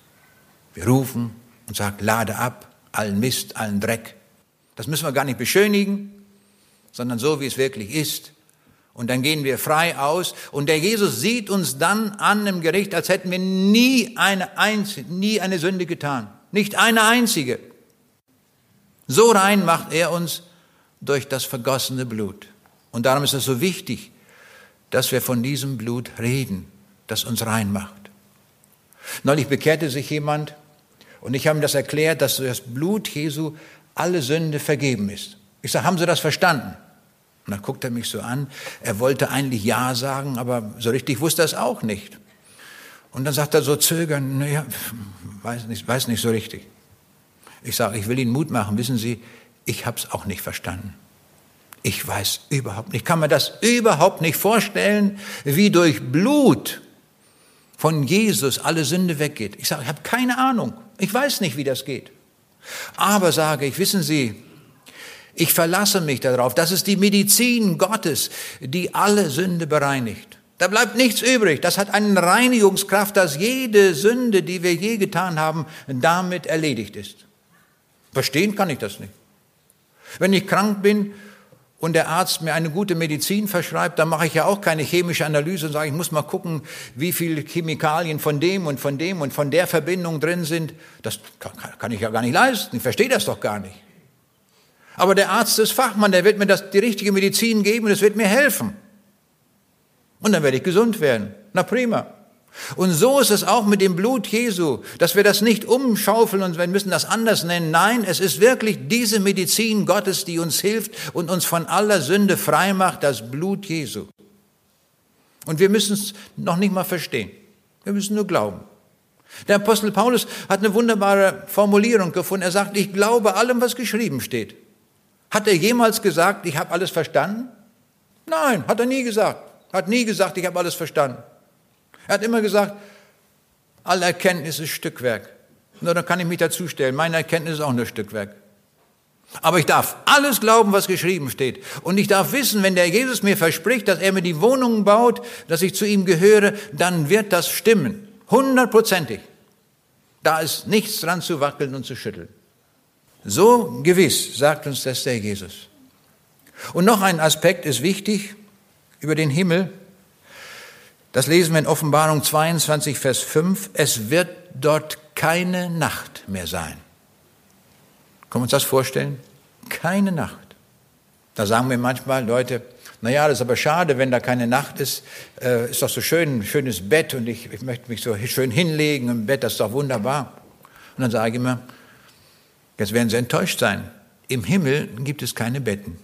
Wir rufen und sagen, lade ab allen Mist, allen Dreck. Das müssen wir gar nicht beschönigen, sondern so, wie es wirklich ist. Und dann gehen wir frei aus. Und der Jesus sieht uns dann an im Gericht, als hätten wir nie eine einzige, nie eine Sünde getan. Nicht eine einzige. So rein macht er uns durch das vergossene Blut. Und darum ist es so wichtig, dass wir von diesem Blut reden, das uns rein macht. Neulich bekehrte sich jemand und ich habe ihm das erklärt, dass durch das Blut Jesu alle Sünde vergeben ist. Ich sage, haben Sie das verstanden? Und dann guckt er mich so an. Er wollte eigentlich Ja sagen, aber so richtig wusste er es auch nicht. Und dann sagt er so zögern, naja, weiß nicht, weiß nicht so richtig. Ich sage, ich will Ihnen Mut machen. Wissen Sie, ich habe es auch nicht verstanden. Ich weiß überhaupt nicht, ich kann mir das überhaupt nicht vorstellen, wie durch Blut von Jesus alle Sünde weggeht. Ich sage, ich habe keine Ahnung. Ich weiß nicht, wie das geht. Aber sage ich, wissen Sie, ich verlasse mich darauf. Das ist die Medizin Gottes, die alle Sünde bereinigt. Da bleibt nichts übrig. Das hat eine Reinigungskraft, dass jede Sünde, die wir je getan haben, damit erledigt ist. Verstehen kann ich das nicht. Wenn ich krank bin und der Arzt mir eine gute Medizin verschreibt, dann mache ich ja auch keine chemische Analyse und sage, ich muss mal gucken, wie viele Chemikalien von dem und von dem und von der Verbindung drin sind. Das kann ich ja gar nicht leisten. Ich verstehe das doch gar nicht. Aber der Arzt ist Fachmann, der wird mir das, die richtige Medizin geben und es wird mir helfen. Und dann werde ich gesund werden. Na prima. Und so ist es auch mit dem Blut Jesu, dass wir das nicht umschaufeln und wir müssen das anders nennen. Nein, es ist wirklich diese Medizin Gottes, die uns hilft und uns von aller Sünde frei macht, das Blut Jesu. Und wir müssen es noch nicht mal verstehen. Wir müssen nur glauben. Der Apostel Paulus hat eine wunderbare Formulierung gefunden. Er sagt, ich glaube allem, was geschrieben steht. Hat er jemals gesagt, ich habe alles verstanden? Nein, hat er nie gesagt. Hat nie gesagt, ich habe alles verstanden. Er hat immer gesagt, alle Erkenntnis ist Stückwerk. Nur dann kann ich mich dazustellen. Meine Erkenntnis ist auch nur Stückwerk. Aber ich darf alles glauben, was geschrieben steht. Und ich darf wissen, wenn der Jesus mir verspricht, dass er mir die Wohnungen baut, dass ich zu ihm gehöre, dann wird das stimmen. Hundertprozentig. Da ist nichts dran zu wackeln und zu schütteln. So gewiss sagt uns das der Jesus. Und noch ein Aspekt ist wichtig über den Himmel. Das lesen wir in Offenbarung 22, Vers 5. Es wird dort keine Nacht mehr sein. Können wir uns das vorstellen? Keine Nacht. Da sagen wir manchmal Leute, naja, das ist aber schade, wenn da keine Nacht ist. Äh, ist doch so schön, schönes Bett und ich, ich möchte mich so schön hinlegen im Bett, das ist doch wunderbar. Und dann sage ich immer, jetzt werden Sie enttäuscht sein. Im Himmel gibt es keine Betten.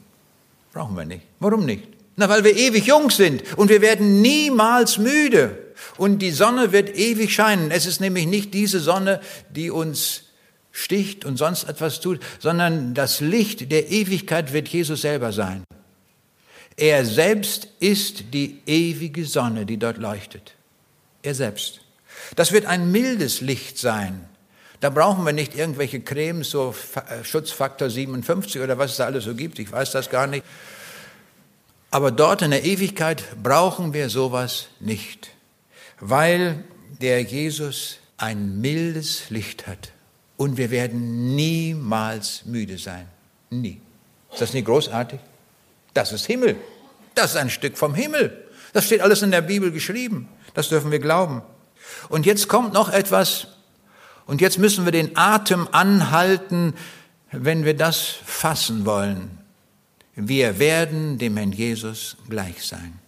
Brauchen wir nicht. Warum nicht? Na, weil wir ewig jung sind und wir werden niemals müde und die Sonne wird ewig scheinen. Es ist nämlich nicht diese Sonne, die uns sticht und sonst etwas tut, sondern das Licht der Ewigkeit wird Jesus selber sein. Er selbst ist die ewige Sonne, die dort leuchtet. Er selbst. Das wird ein mildes Licht sein. Da brauchen wir nicht irgendwelche Cremes, so äh, Schutzfaktor 57 oder was es da alles so gibt. Ich weiß das gar nicht. Aber dort in der Ewigkeit brauchen wir sowas nicht, weil der Jesus ein mildes Licht hat und wir werden niemals müde sein. Nie. Ist das nicht großartig? Das ist Himmel. Das ist ein Stück vom Himmel. Das steht alles in der Bibel geschrieben. Das dürfen wir glauben. Und jetzt kommt noch etwas, und jetzt müssen wir den Atem anhalten, wenn wir das fassen wollen. Wir werden dem Herrn Jesus gleich sein.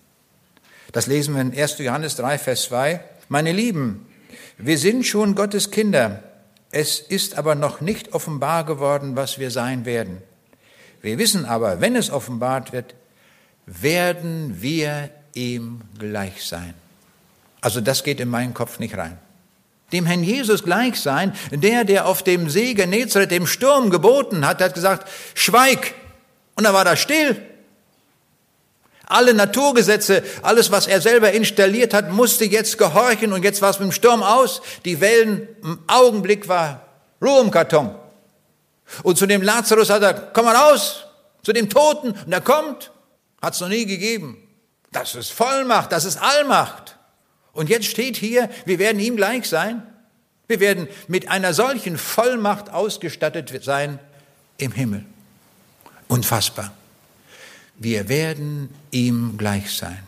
Das lesen wir in 1. Johannes 3, Vers 2. Meine Lieben, wir sind schon Gottes Kinder. Es ist aber noch nicht offenbar geworden, was wir sein werden. Wir wissen aber, wenn es offenbart wird, werden wir ihm gleich sein. Also das geht in meinen Kopf nicht rein. Dem Herrn Jesus gleich sein, der, der auf dem See Genezareth dem Sturm geboten hat, hat gesagt, schweig, und dann war da still. Alle Naturgesetze, alles, was er selber installiert hat, musste jetzt gehorchen und jetzt war es mit dem Sturm aus. Die Wellen, im Augenblick war Ruhe im Karton. Und zu dem Lazarus hat er, komm mal raus, zu dem Toten. Und er kommt, hat es noch nie gegeben. Das ist Vollmacht, das ist Allmacht. Und jetzt steht hier, wir werden ihm gleich sein. Wir werden mit einer solchen Vollmacht ausgestattet sein im Himmel. Unfassbar. Wir werden ihm gleich sein.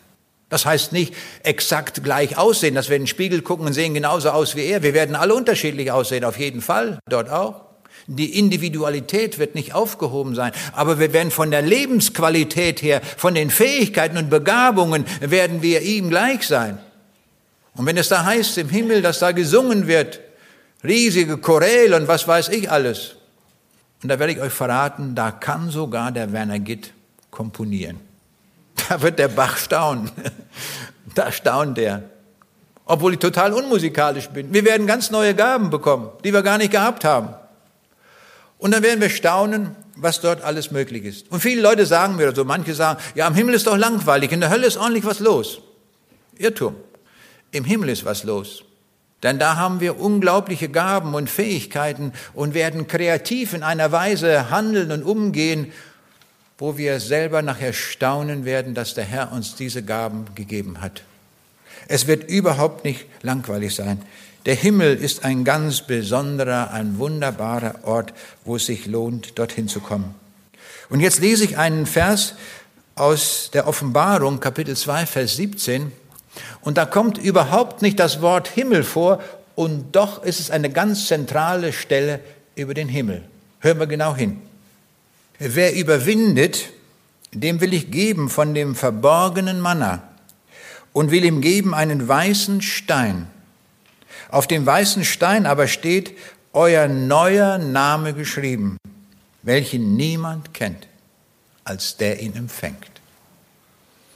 Das heißt nicht exakt gleich aussehen, dass wir in den Spiegel gucken und sehen genauso aus wie er. Wir werden alle unterschiedlich aussehen, auf jeden Fall, dort auch. Die Individualität wird nicht aufgehoben sein, aber wir werden von der Lebensqualität her, von den Fähigkeiten und Begabungen, werden wir ihm gleich sein. Und wenn es da heißt im Himmel, dass da gesungen wird, riesige Choräle und was weiß ich alles, und da werde ich euch verraten, da kann sogar der Werner Gitt komponieren. <laughs> Da wird der Bach staunen. <laughs> Da staunt er. Obwohl ich total unmusikalisch bin. Wir werden ganz neue Gaben bekommen, die wir gar nicht gehabt haben. Und dann werden wir staunen, was dort alles möglich ist. Und viele Leute sagen mir so, manche sagen, ja, am Himmel ist doch langweilig, in der Hölle ist ordentlich was los. Irrtum. Im Himmel ist was los. Denn da haben wir unglaubliche Gaben und Fähigkeiten und werden kreativ in einer Weise handeln und umgehen, wo wir selber nachher staunen werden, dass der Herr uns diese Gaben gegeben hat. Es wird überhaupt nicht langweilig sein. Der Himmel ist ein ganz besonderer, ein wunderbarer Ort, wo es sich lohnt, dorthin zu kommen. Und jetzt lese ich einen Vers aus der Offenbarung, Kapitel 2, Vers 17. Und da kommt überhaupt nicht das Wort Himmel vor, und doch ist es eine ganz zentrale Stelle über den Himmel. Hören wir genau hin. Wer überwindet, dem will ich geben von dem verborgenen Manna und will ihm geben einen weißen Stein. Auf dem weißen Stein aber steht euer neuer Name geschrieben, welchen niemand kennt, als der ihn empfängt.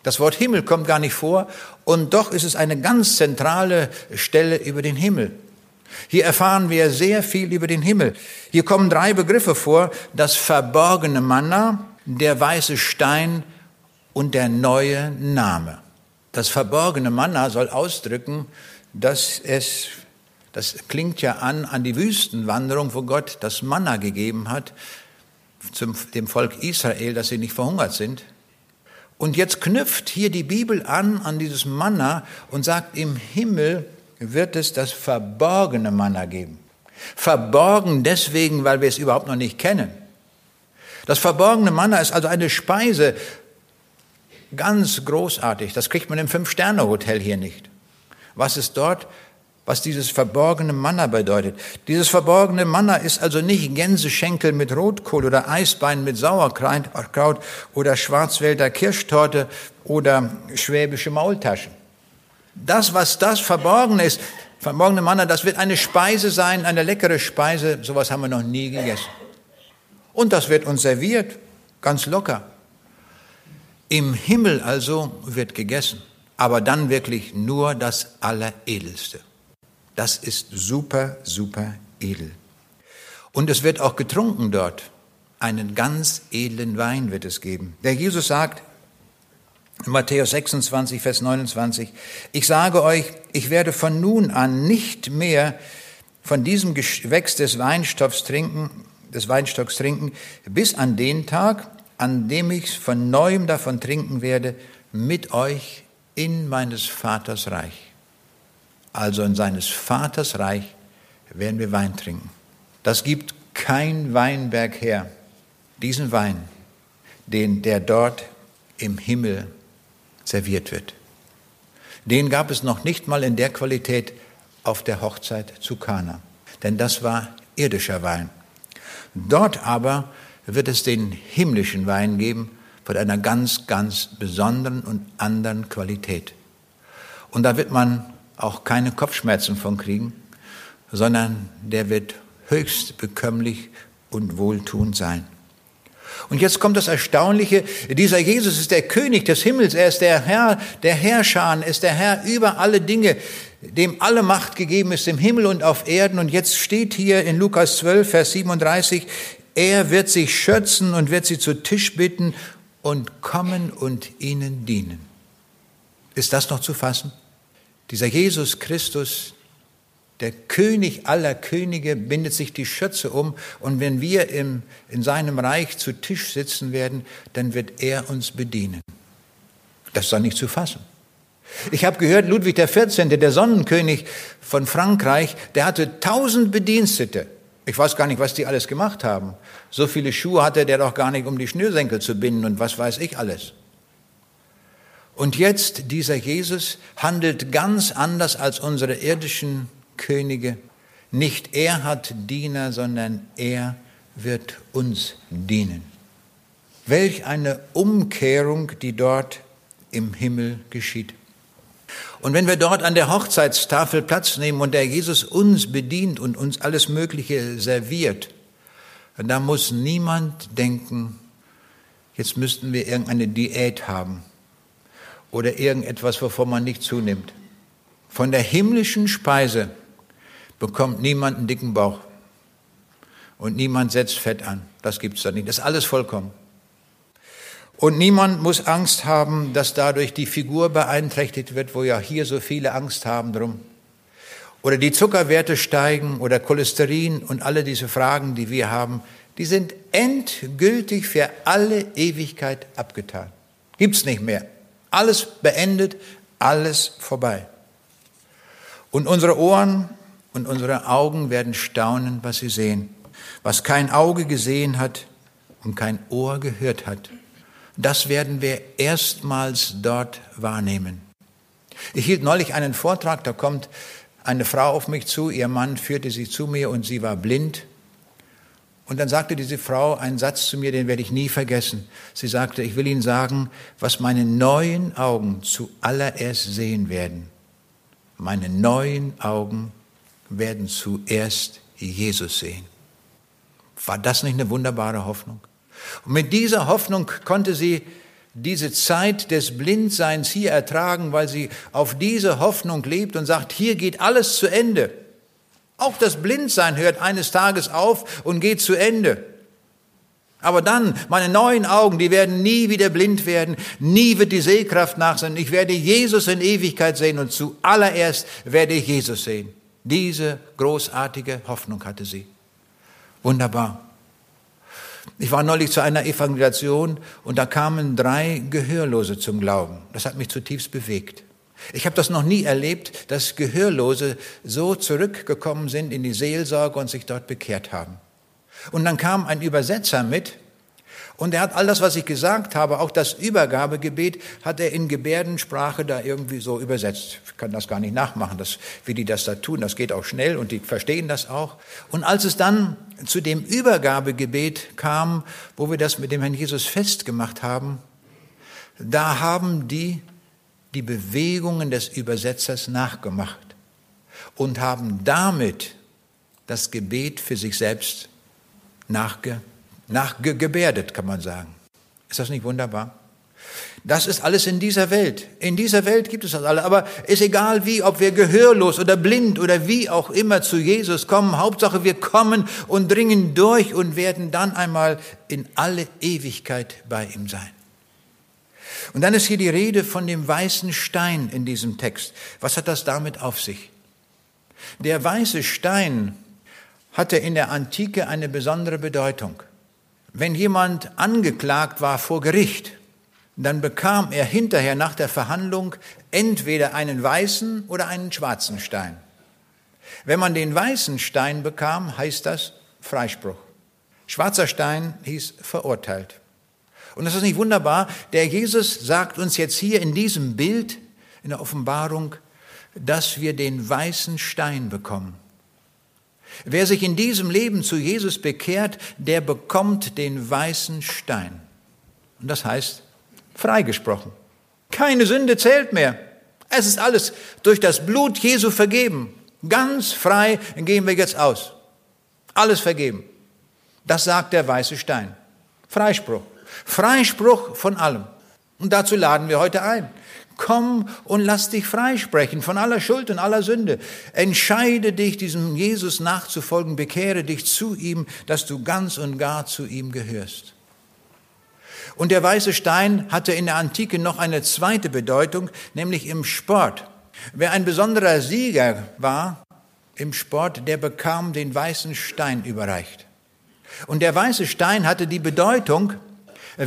Das Wort Himmel kommt gar nicht vor und doch ist es eine ganz zentrale Stelle über den Himmel. Hier erfahren wir sehr viel über den Himmel. Hier kommen drei Begriffe vor, das verborgene Manna, der weiße Stein und der neue Name. Das verborgene Manna soll ausdrücken, dass es, das klingt ja an, an die Wüstenwanderung, wo Gott das Manna gegeben hat, zum, dem Volk Israel, dass sie nicht verhungert sind. Und jetzt knüpft hier die Bibel an, an dieses Manna und sagt, im Himmel wird es das verborgene Manna geben. Verborgen deswegen, weil wir es überhaupt noch nicht kennen. Das verborgene Manna ist also eine Speise, ganz großartig. Das kriegt man im Fünf-Sterne-Hotel hier nicht. Was ist dort? Was dieses verborgene Manna bedeutet. Dieses verborgene Manna ist also nicht Gänseschenkel mit Rotkohl oder Eisbein mit Sauerkraut oder Schwarzwälder Kirschtorte oder schwäbische Maultaschen. Das, was das Verborgene ist, verborgene Manna, das wird eine Speise sein, eine leckere Speise. Sowas haben wir noch nie gegessen. Und das wird uns serviert, ganz locker. Im Himmel also wird gegessen, aber dann wirklich nur das Alleredelste. Das ist super, super edel. Und es wird auch getrunken dort. Einen ganz edlen Wein wird es geben. Der Jesus sagt, Matthäus 26, Vers 29. Ich sage euch, ich werde von nun an nicht mehr von diesem Gewächs des Weinstoffs trinken, des Weinstocks trinken, bis an den Tag, an dem ich von neuem davon trinken werde, mit euch in meines Vaters Reich. Also in seines Vaters Reich werden wir Wein trinken. Das gibt kein Weinberg her. Diesen Wein, den der dort im Himmel serviert wird. Den gab es noch nicht mal in der Qualität auf der Hochzeit zu Kana, denn das war irdischer Wein. Dort aber wird es den himmlischen Wein geben von einer ganz, ganz besonderen und anderen Qualität. Und da wird man auch keine Kopfschmerzen von kriegen, sondern der wird höchst bekömmlich und wohltuend sein. Und jetzt kommt das Erstaunliche, dieser Jesus ist der König des Himmels, er ist der Herr der Herrscher, ist der Herr über alle Dinge, dem alle Macht gegeben ist im Himmel und auf Erden. Und jetzt steht hier in Lukas 12, Vers 37, er wird sich schützen und wird sie zu Tisch bitten und kommen und ihnen dienen. Ist das noch zu fassen? Dieser Jesus Christus, der König aller Könige bindet sich die Schürze um und wenn wir im, in seinem Reich zu Tisch sitzen werden, dann wird er uns bedienen. Das ist doch nicht zu fassen. Ich habe gehört, Ludwig XIV., der Sonnenkönig von Frankreich, der hatte tausend Bedienstete. Ich weiß gar nicht, was die alles gemacht haben. So viele Schuhe hatte der doch gar nicht, um die Schnürsenkel zu binden und was weiß ich alles. Und jetzt dieser Jesus handelt ganz anders als unsere irdischen Könige. Nicht er hat Diener, sondern er wird uns dienen. Welch eine Umkehrung, die dort im Himmel geschieht. Und wenn wir dort an der Hochzeitstafel Platz nehmen und der Jesus uns bedient und uns alles Mögliche serviert, da muss niemand denken, jetzt müssten wir irgendeine Diät haben oder irgendetwas, wovon man nicht zunimmt. Von der himmlischen Speise bekommt niemand einen dicken Bauch und niemand setzt Fett an. Das gibt's da nicht. Das ist alles vollkommen. Und niemand muss Angst haben, dass dadurch die Figur beeinträchtigt wird, wo ja hier so viele Angst haben drum. Oder die Zuckerwerte steigen oder Cholesterin und alle diese Fragen, die wir haben, die sind endgültig für alle Ewigkeit abgetan. Gibt's nicht mehr. Alles beendet, alles vorbei. Und unsere Ohren und unsere Augen werden staunen, was sie sehen. Was kein Auge gesehen hat und kein Ohr gehört hat das werden wir erstmals dort wahrnehmen. Ich hielt neulich einen Vortrag, da kommt eine Frau auf mich zu, ihr Mann führte sie zu mir und sie war blind. Und dann sagte diese Frau einen Satz zu mir, den werde ich nie vergessen. Sie sagte, ich will Ihnen sagen, was meine neuen Augen zuallererst sehen werden. Meine neuen Augen werden zuerst Jesus sehen. War das nicht eine wunderbare Hoffnung? Und mit dieser Hoffnung konnte sie diese Zeit des Blindseins hier ertragen, weil sie auf diese Hoffnung lebt und sagt, hier geht alles zu Ende. Auch das Blindsein hört eines Tages auf und geht zu Ende. Aber dann, meine neuen Augen, die werden nie wieder blind werden, nie wird die Sehkraft nach sein. Ich werde Jesus in Ewigkeit sehen und zuallererst werde ich Jesus sehen. Diese großartige Hoffnung hatte sie. Wunderbar. Ich war neulich zu einer Evangelisation und da kamen drei Gehörlose zum Glauben. Das hat mich zutiefst bewegt. Ich habe das noch nie erlebt, dass Gehörlose so zurückgekommen sind in die Seelsorge und sich dort bekehrt haben. Und dann kam ein Übersetzer mit und er hat all das, was ich gesagt habe, auch das Übergabegebet, hat er in Gebärdensprache da irgendwie so übersetzt. Ich kann das gar nicht nachmachen, das, wie die das da tun. Das geht auch schnell und die verstehen das auch. Und als es dann zu dem Übergabegebet kam, wo wir das mit dem Herrn Jesus festgemacht haben, da haben die die Bewegungen des Übersetzers nachgemacht und haben damit das Gebet für sich selbst nachgemacht nachgebärdet, kann man sagen. Ist das nicht wunderbar? Das ist alles in dieser Welt. In dieser Welt gibt es das alle. Aber ist egal wie, ob wir gehörlos oder blind oder wie auch immer zu Jesus kommen. Hauptsache wir kommen und dringen durch und werden dann einmal in alle Ewigkeit bei ihm sein. Und dann ist hier die Rede von dem weißen Stein in diesem Text. Was hat das damit auf sich? Der weiße Stein hatte in der Antike eine besondere Bedeutung. Wenn jemand angeklagt war vor Gericht, dann bekam er hinterher nach der Verhandlung entweder einen weißen oder einen schwarzen Stein. Wenn man den weißen Stein bekam, heißt das Freispruch. Schwarzer Stein hieß verurteilt. Und das ist nicht wunderbar. Der Jesus sagt uns jetzt hier in diesem Bild, in der Offenbarung, dass wir den weißen Stein bekommen. Wer sich in diesem Leben zu Jesus bekehrt, der bekommt den weißen Stein. Und das heißt, freigesprochen. Keine Sünde zählt mehr. Es ist alles durch das Blut Jesu vergeben. Ganz frei gehen wir jetzt aus. Alles vergeben. Das sagt der weiße Stein. Freispruch. Freispruch von allem. Und dazu laden wir heute ein. Komm und lass dich freisprechen von aller Schuld und aller Sünde. Entscheide dich, diesem Jesus nachzufolgen, bekehre dich zu ihm, dass du ganz und gar zu ihm gehörst. Und der weiße Stein hatte in der Antike noch eine zweite Bedeutung, nämlich im Sport. Wer ein besonderer Sieger war im Sport, der bekam den weißen Stein überreicht. Und der weiße Stein hatte die Bedeutung,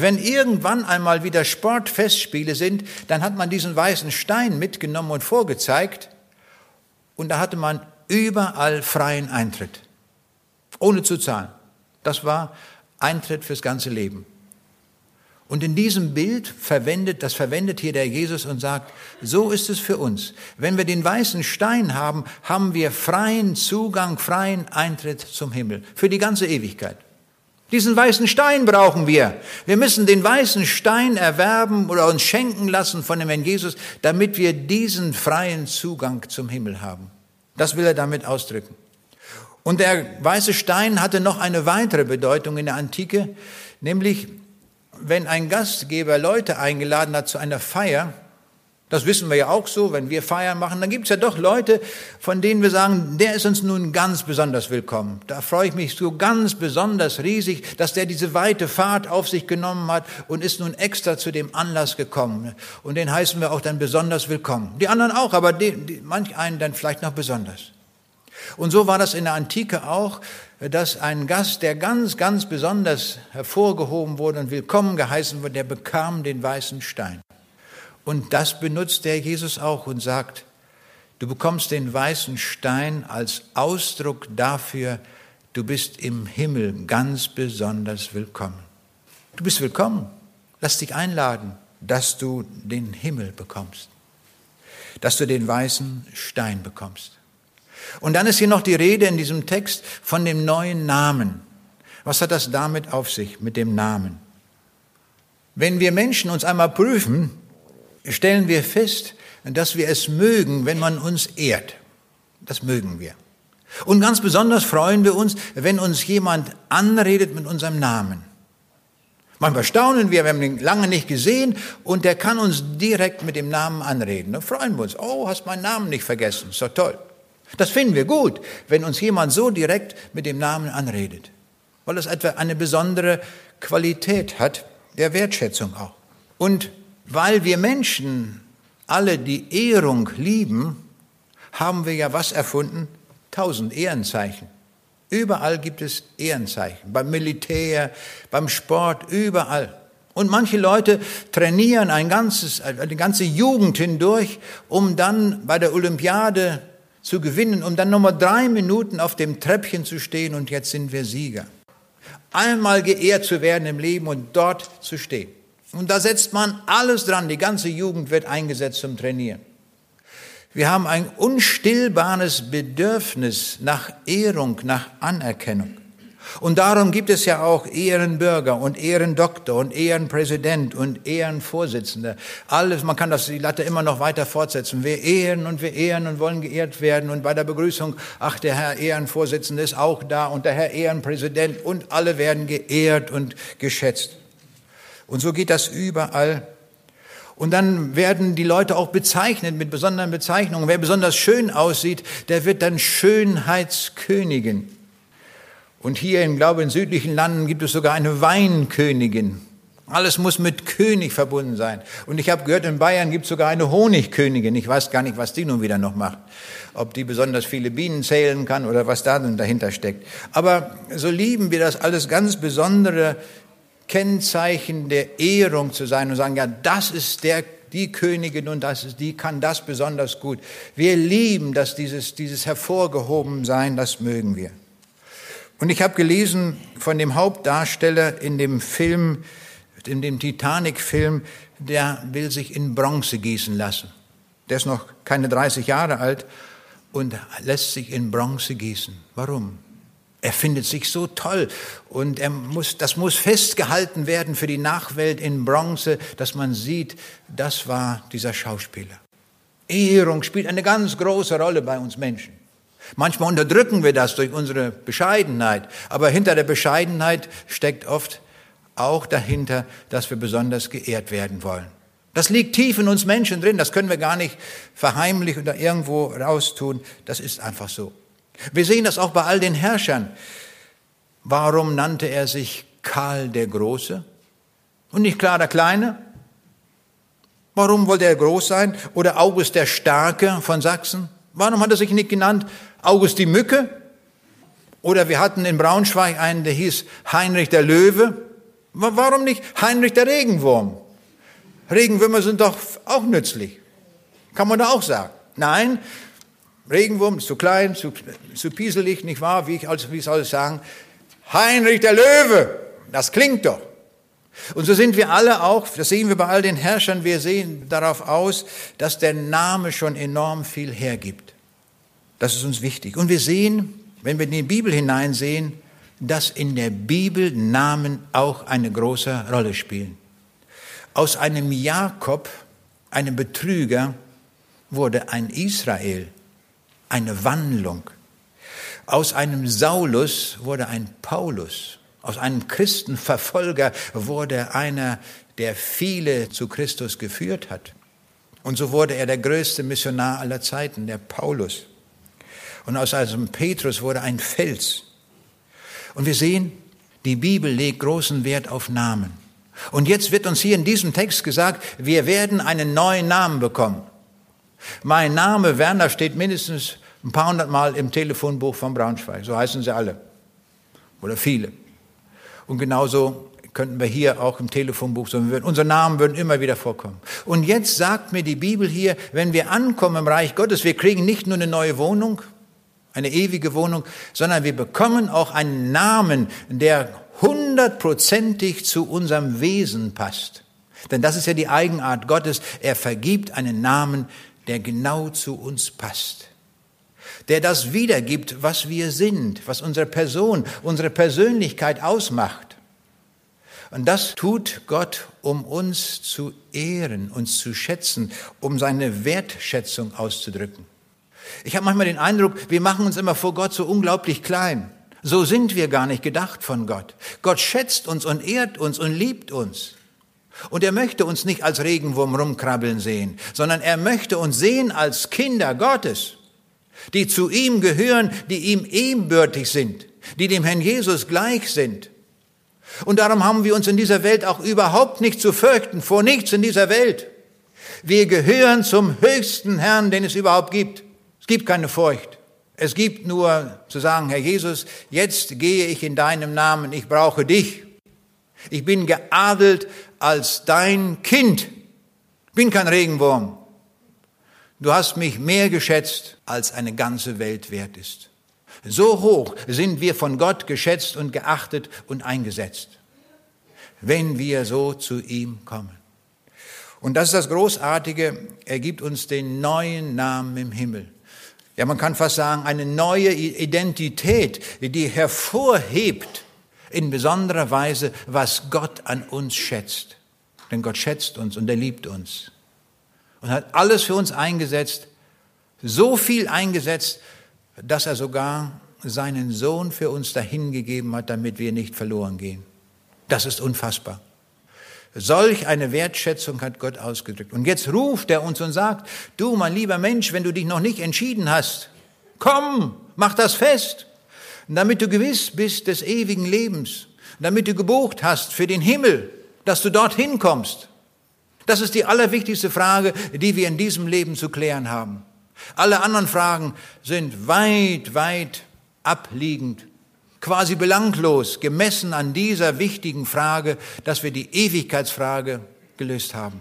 wenn irgendwann einmal wieder Sportfestspiele sind, dann hat man diesen weißen Stein mitgenommen und vorgezeigt und da hatte man überall freien Eintritt, ohne zu zahlen. Das war Eintritt fürs ganze Leben. Und in diesem Bild verwendet, das verwendet hier der Jesus und sagt, so ist es für uns. Wenn wir den weißen Stein haben, haben wir freien Zugang, freien Eintritt zum Himmel. Für die ganze Ewigkeit. Diesen weißen Stein brauchen wir. Wir müssen den weißen Stein erwerben oder uns schenken lassen von dem Herrn Jesus, damit wir diesen freien Zugang zum Himmel haben. Das will er damit ausdrücken. Und der weiße Stein hatte noch eine weitere Bedeutung in der Antike, nämlich wenn ein Gastgeber Leute eingeladen hat zu einer Feier, das wissen wir ja auch so, wenn wir Feiern machen, dann gibt es ja doch Leute, von denen wir sagen, der ist uns nun ganz besonders willkommen. Da freue ich mich so ganz besonders riesig, dass der diese weite Fahrt auf sich genommen hat und ist nun extra zu dem Anlass gekommen. Und den heißen wir auch dann besonders willkommen. Die anderen auch, aber die, die, manch einen dann vielleicht noch besonders. Und so war das in der Antike auch, dass ein Gast, der ganz, ganz besonders hervorgehoben wurde und willkommen geheißen wurde, der bekam den weißen Stein. Und das benutzt der Jesus auch und sagt, du bekommst den weißen Stein als Ausdruck dafür, du bist im Himmel ganz besonders willkommen. Du bist willkommen. Lass dich einladen, dass du den Himmel bekommst, dass du den weißen Stein bekommst. Und dann ist hier noch die Rede in diesem Text von dem neuen Namen. Was hat das damit auf sich, mit dem Namen? Wenn wir Menschen uns einmal prüfen, stellen wir fest, dass wir es mögen, wenn man uns ehrt. Das mögen wir. Und ganz besonders freuen wir uns, wenn uns jemand anredet mit unserem Namen. Manchmal staunen wir, wir haben ihn lange nicht gesehen und der kann uns direkt mit dem Namen anreden. Dann freuen wir uns. Oh, hast meinen Namen nicht vergessen. Doch toll. Das finden wir gut, wenn uns jemand so direkt mit dem Namen anredet, weil es etwa eine besondere Qualität hat, der Wertschätzung auch. Und weil wir Menschen alle die Ehrung lieben, haben wir ja was erfunden? Tausend Ehrenzeichen. Überall gibt es Ehrenzeichen. Beim Militär, beim Sport, überall. Und manche Leute trainieren ein ganzes, eine ganze Jugend hindurch, um dann bei der Olympiade zu gewinnen, um dann nochmal drei Minuten auf dem Treppchen zu stehen und jetzt sind wir Sieger. Einmal geehrt zu werden im Leben und dort zu stehen. Und da setzt man alles dran, die ganze Jugend wird eingesetzt zum Trainieren. Wir haben ein unstillbares Bedürfnis nach Ehrung, nach Anerkennung. Und darum gibt es ja auch Ehrenbürger und Ehrendoktor und Ehrenpräsident und Ehrenvorsitzende. Alles, man kann das, die Latte immer noch weiter fortsetzen. Wir ehren und wir ehren und wollen geehrt werden. Und bei der Begrüßung, ach, der Herr Ehrenvorsitzende ist auch da und der Herr Ehrenpräsident und alle werden geehrt und geschätzt. Und so geht das überall. Und dann werden die Leute auch bezeichnet mit besonderen Bezeichnungen. Wer besonders schön aussieht, der wird dann Schönheitskönigin. Und hier, ich glaube, in südlichen Landen gibt es sogar eine Weinkönigin. Alles muss mit König verbunden sein. Und ich habe gehört, in Bayern gibt es sogar eine Honigkönigin. Ich weiß gar nicht, was die nun wieder noch macht. Ob die besonders viele Bienen zählen kann oder was da denn dahinter steckt. Aber so lieben wir das alles ganz besondere Kennzeichen der Ehrung zu sein und sagen, ja, das ist der, die Königin und das ist, die kann das besonders gut. Wir lieben das, dieses, dieses hervorgehoben sein, das mögen wir. Und ich habe gelesen von dem Hauptdarsteller in dem Film, in dem Titanic-Film, der will sich in Bronze gießen lassen. Der ist noch keine 30 Jahre alt und lässt sich in Bronze gießen. Warum? Er findet sich so toll und er muss, das muss festgehalten werden für die Nachwelt in Bronze, dass man sieht, das war dieser Schauspieler. Ehrung spielt eine ganz große Rolle bei uns Menschen. Manchmal unterdrücken wir das durch unsere Bescheidenheit, aber hinter der Bescheidenheit steckt oft auch dahinter, dass wir besonders geehrt werden wollen. Das liegt tief in uns Menschen drin, das können wir gar nicht verheimlichen oder irgendwo raustun, das ist einfach so. Wir sehen das auch bei all den Herrschern. Warum nannte er sich Karl der Große und nicht Karl der Kleine? Warum wollte er groß sein? Oder August der Starke von Sachsen? Warum hat er sich nicht genannt August die Mücke? Oder wir hatten in Braunschweig einen, der hieß Heinrich der Löwe. Warum nicht Heinrich der Regenwurm? Regenwürmer sind doch auch nützlich. Kann man da auch sagen. Nein, Regenwurm zu klein, zu, zu pieselig, nicht wahr? Wie, ich, also, wie soll ich sagen? Heinrich der Löwe, das klingt doch. Und so sind wir alle auch, das sehen wir bei all den Herrschern, wir sehen darauf aus, dass der Name schon enorm viel hergibt. Das ist uns wichtig. Und wir sehen, wenn wir in die Bibel hineinsehen, dass in der Bibel Namen auch eine große Rolle spielen. Aus einem Jakob, einem Betrüger, wurde ein Israel, eine Wandlung. Aus einem Saulus wurde ein Paulus. Aus einem Christenverfolger wurde einer, der viele zu Christus geführt hat. Und so wurde er der größte Missionar aller Zeiten, der Paulus. Und aus einem Petrus wurde ein Fels. Und wir sehen, die Bibel legt großen Wert auf Namen. Und jetzt wird uns hier in diesem Text gesagt, wir werden einen neuen Namen bekommen. Mein Name Werner steht mindestens ein paar hundert Mal im Telefonbuch von Braunschweig. So heißen sie alle. Oder viele. Und genauso könnten wir hier auch im Telefonbuch, so unsere Namen würden immer wieder vorkommen. Und jetzt sagt mir die Bibel hier, wenn wir ankommen im Reich Gottes, wir kriegen nicht nur eine neue Wohnung, eine ewige Wohnung, sondern wir bekommen auch einen Namen, der hundertprozentig zu unserem Wesen passt. Denn das ist ja die Eigenart Gottes. Er vergibt einen Namen, der genau zu uns passt. Der das wiedergibt, was wir sind, was unsere Person, unsere Persönlichkeit ausmacht. Und das tut Gott, um uns zu ehren, uns zu schätzen, um seine Wertschätzung auszudrücken. Ich habe manchmal den Eindruck, wir machen uns immer vor Gott so unglaublich klein. So sind wir gar nicht gedacht von Gott. Gott schätzt uns und ehrt uns und liebt uns. Und er möchte uns nicht als Regenwurm rumkrabbeln sehen, sondern er möchte uns sehen als Kinder Gottes, die zu ihm gehören, die ihm ebenbürtig sind, die dem Herrn Jesus gleich sind. Und darum haben wir uns in dieser Welt auch überhaupt nicht zu fürchten, vor nichts in dieser Welt. Wir gehören zum höchsten Herrn, den es überhaupt gibt. Es gibt keine Furcht. Es gibt nur zu sagen, Herr Jesus, jetzt gehe ich in deinem Namen, ich brauche dich. Ich bin geadelt als dein Kind. Bin kein Regenwurm. Du hast mich mehr geschätzt, als eine ganze Welt wert ist. So hoch sind wir von Gott geschätzt und geachtet und eingesetzt, wenn wir so zu ihm kommen. Und das ist das Großartige, er gibt uns den neuen Namen im Himmel. Ja, man kann fast sagen, eine neue Identität, die hervorhebt in besonderer Weise, was Gott an uns schätzt. Denn Gott schätzt uns und er liebt uns. Und hat alles für uns eingesetzt, so viel eingesetzt, dass er sogar seinen Sohn für uns dahingegeben hat, damit wir nicht verloren gehen. Das ist unfassbar. Solch eine Wertschätzung hat Gott ausgedrückt. Und jetzt ruft er uns und sagt, du, mein lieber Mensch, wenn du dich noch nicht entschieden hast, komm, mach das fest, damit du gewiss bist des ewigen Lebens, damit du gebucht hast für den Himmel, dass du dorthin kommst. Das ist die allerwichtigste Frage, die wir in diesem Leben zu klären haben. Alle anderen Fragen sind weit, weit abliegend quasi belanglos, gemessen an dieser wichtigen Frage, dass wir die Ewigkeitsfrage gelöst haben.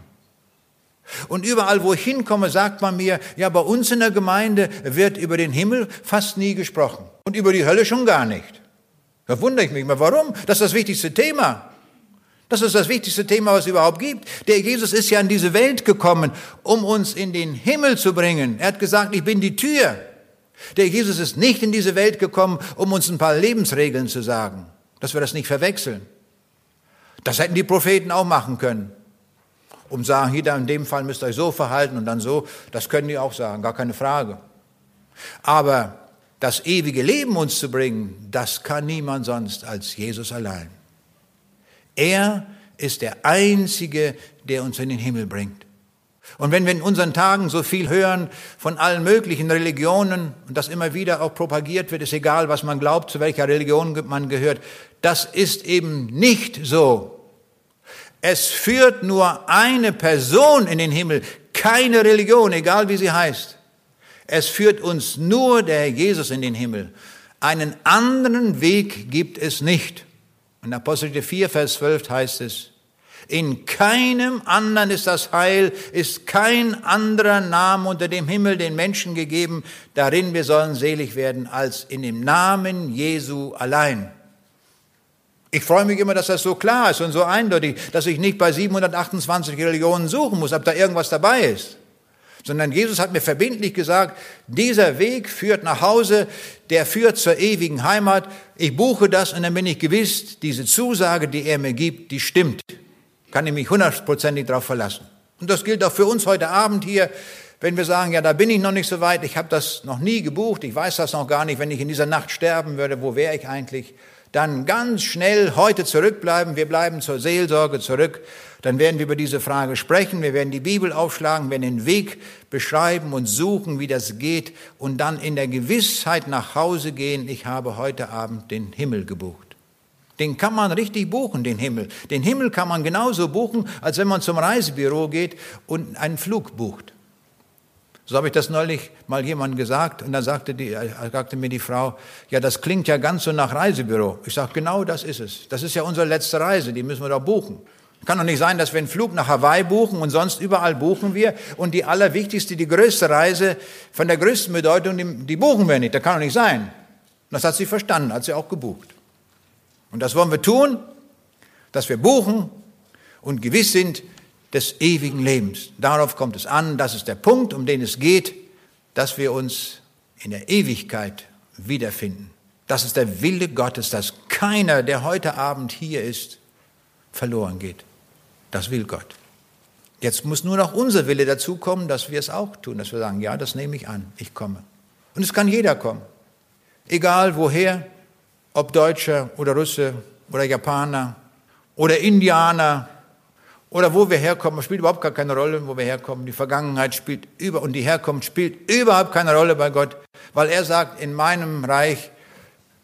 Und überall, wo ich hinkomme, sagt man mir, ja, bei uns in der Gemeinde wird über den Himmel fast nie gesprochen und über die Hölle schon gar nicht. Da wundere ich mich mal, warum? Das ist das wichtigste Thema. Das ist das wichtigste Thema, was es überhaupt gibt. Der Jesus ist ja in diese Welt gekommen, um uns in den Himmel zu bringen. Er hat gesagt, ich bin die Tür. Der Jesus ist nicht in diese Welt gekommen, um uns ein paar Lebensregeln zu sagen, dass wir das nicht verwechseln. Das hätten die Propheten auch machen können. Um sagen, hier in dem Fall müsst ihr euch so verhalten und dann so, das können die auch sagen, gar keine Frage. Aber das ewige Leben uns zu bringen, das kann niemand sonst als Jesus allein. Er ist der Einzige, der uns in den Himmel bringt. Und wenn wir in unseren Tagen so viel hören von allen möglichen Religionen und das immer wieder auch propagiert wird, ist egal, was man glaubt, zu welcher Religion man gehört, das ist eben nicht so. Es führt nur eine Person in den Himmel, keine Religion, egal wie sie heißt. Es führt uns nur der Jesus in den Himmel. Einen anderen Weg gibt es nicht. In Apostel 4, Vers 12 heißt es, in keinem anderen ist das Heil, ist kein anderer Name unter dem Himmel den Menschen gegeben, darin wir sollen selig werden, als in dem Namen Jesu allein. Ich freue mich immer, dass das so klar ist und so eindeutig, dass ich nicht bei 728 Religionen suchen muss, ob da irgendwas dabei ist. Sondern Jesus hat mir verbindlich gesagt, dieser Weg führt nach Hause, der führt zur ewigen Heimat. Ich buche das und dann bin ich gewiss, diese Zusage, die er mir gibt, die stimmt. Kann ich mich hundertprozentig darauf verlassen. Und das gilt auch für uns heute Abend hier, wenn wir sagen, ja, da bin ich noch nicht so weit, ich habe das noch nie gebucht, ich weiß das noch gar nicht, wenn ich in dieser Nacht sterben würde, wo wäre ich eigentlich? Dann ganz schnell heute zurückbleiben. Wir bleiben zur Seelsorge zurück. Dann werden wir über diese Frage sprechen. Wir werden die Bibel aufschlagen, werden den Weg beschreiben und suchen, wie das geht und dann in der Gewissheit nach Hause gehen. Ich habe heute Abend den Himmel gebucht. Den kann man richtig buchen, den Himmel. Den Himmel kann man genauso buchen, als wenn man zum Reisebüro geht und einen Flug bucht. So habe ich das neulich mal jemand gesagt und dann sagte, die, äh, sagte mir die Frau, ja, das klingt ja ganz so nach Reisebüro. Ich sage, genau das ist es. Das ist ja unsere letzte Reise, die müssen wir doch buchen. Kann doch nicht sein, dass wir einen Flug nach Hawaii buchen und sonst überall buchen wir und die allerwichtigste, die größte Reise von der größten Bedeutung, die, die buchen wir nicht. Das kann doch nicht sein. Das hat sie verstanden, hat sie auch gebucht. Und das wollen wir tun, dass wir buchen und gewiss sind, des ewigen Lebens. Darauf kommt es an, das ist der Punkt, um den es geht, dass wir uns in der Ewigkeit wiederfinden. Das ist der Wille Gottes, dass keiner, der heute Abend hier ist, verloren geht. Das will Gott. Jetzt muss nur noch unser Wille dazu kommen, dass wir es auch tun, dass wir sagen, ja, das nehme ich an, ich komme. Und es kann jeder kommen. Egal woher, ob Deutscher oder Russe oder Japaner oder Indianer oder wo wir herkommen, spielt überhaupt gar keine Rolle, wo wir herkommen. Die Vergangenheit spielt über und die Herkunft spielt überhaupt keine Rolle bei Gott, weil er sagt, in meinem Reich,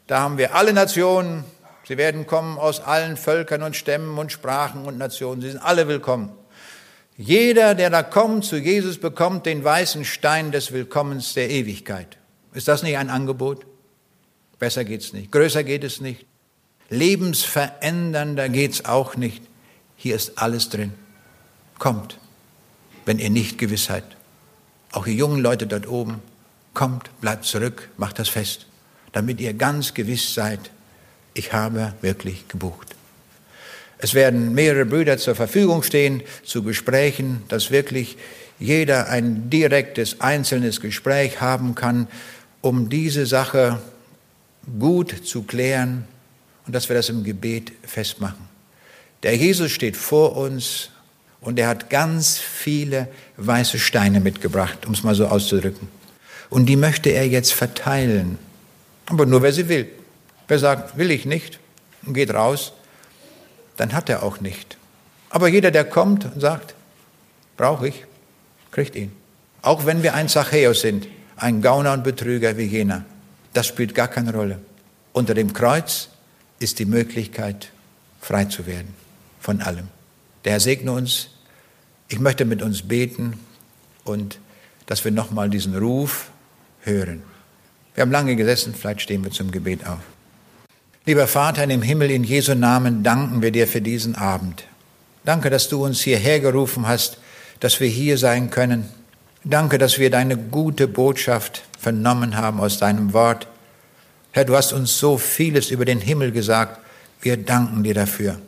da haben wir alle Nationen, sie werden kommen aus allen Völkern und Stämmen und Sprachen und Nationen, sie sind alle willkommen. Jeder, der da kommt zu Jesus, bekommt den weißen Stein des Willkommens der Ewigkeit. Ist das nicht ein Angebot? Besser geht's nicht. Größer geht es nicht. Lebensverändernder geht's auch nicht. Hier ist alles drin. Kommt, wenn ihr nicht gewiss seid. Auch ihr jungen Leute dort oben, kommt, bleibt zurück, macht das fest, damit ihr ganz gewiss seid, ich habe wirklich gebucht. Es werden mehrere Brüder zur Verfügung stehen zu Gesprächen, dass wirklich jeder ein direktes, einzelnes Gespräch haben kann, um diese Sache gut zu klären und dass wir das im Gebet festmachen. Der Jesus steht vor uns und er hat ganz viele weiße Steine mitgebracht, um es mal so auszudrücken. Und die möchte er jetzt verteilen. Aber nur wer sie will. Wer sagt, will ich nicht und geht raus, dann hat er auch nicht. Aber jeder, der kommt und sagt, brauche ich, kriegt ihn. Auch wenn wir ein Zachäus sind, ein Gauner und Betrüger wie jener, das spielt gar keine Rolle. Unter dem Kreuz ist die Möglichkeit, frei zu werden von allem. Der Herr segne uns. Ich möchte mit uns beten und dass wir nochmal diesen Ruf hören. Wir haben lange gesessen, vielleicht stehen wir zum Gebet auf. Lieber Vater in dem Himmel, in Jesu Namen danken wir dir für diesen Abend. Danke, dass du uns hierher gerufen hast, dass wir hier sein können. Danke, dass wir deine gute Botschaft vernommen haben aus deinem Wort. Herr, du hast uns so vieles über den Himmel gesagt. Wir danken dir dafür.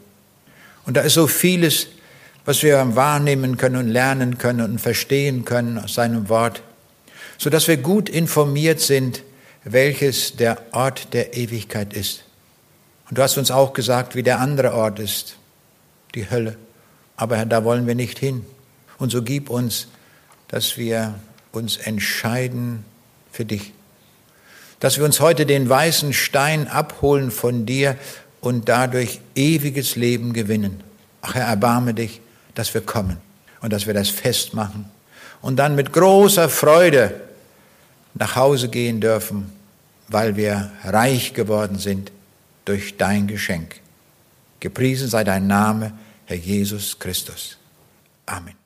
Und da ist so vieles, was wir wahrnehmen können und lernen können und verstehen können aus seinem Wort, sodass wir gut informiert sind, welches der Ort der Ewigkeit ist. Und du hast uns auch gesagt, wie der andere Ort ist, die Hölle. Aber da wollen wir nicht hin. Und so gib uns, dass wir uns entscheiden für dich. Dass wir uns heute den weißen Stein abholen von dir und dadurch ewiges Leben gewinnen. Ach Herr, erbarme dich, dass wir kommen und dass wir das festmachen und dann mit großer Freude nach Hause gehen dürfen, weil wir reich geworden sind durch dein Geschenk. Gepriesen sei dein Name, Herr Jesus Christus. Amen.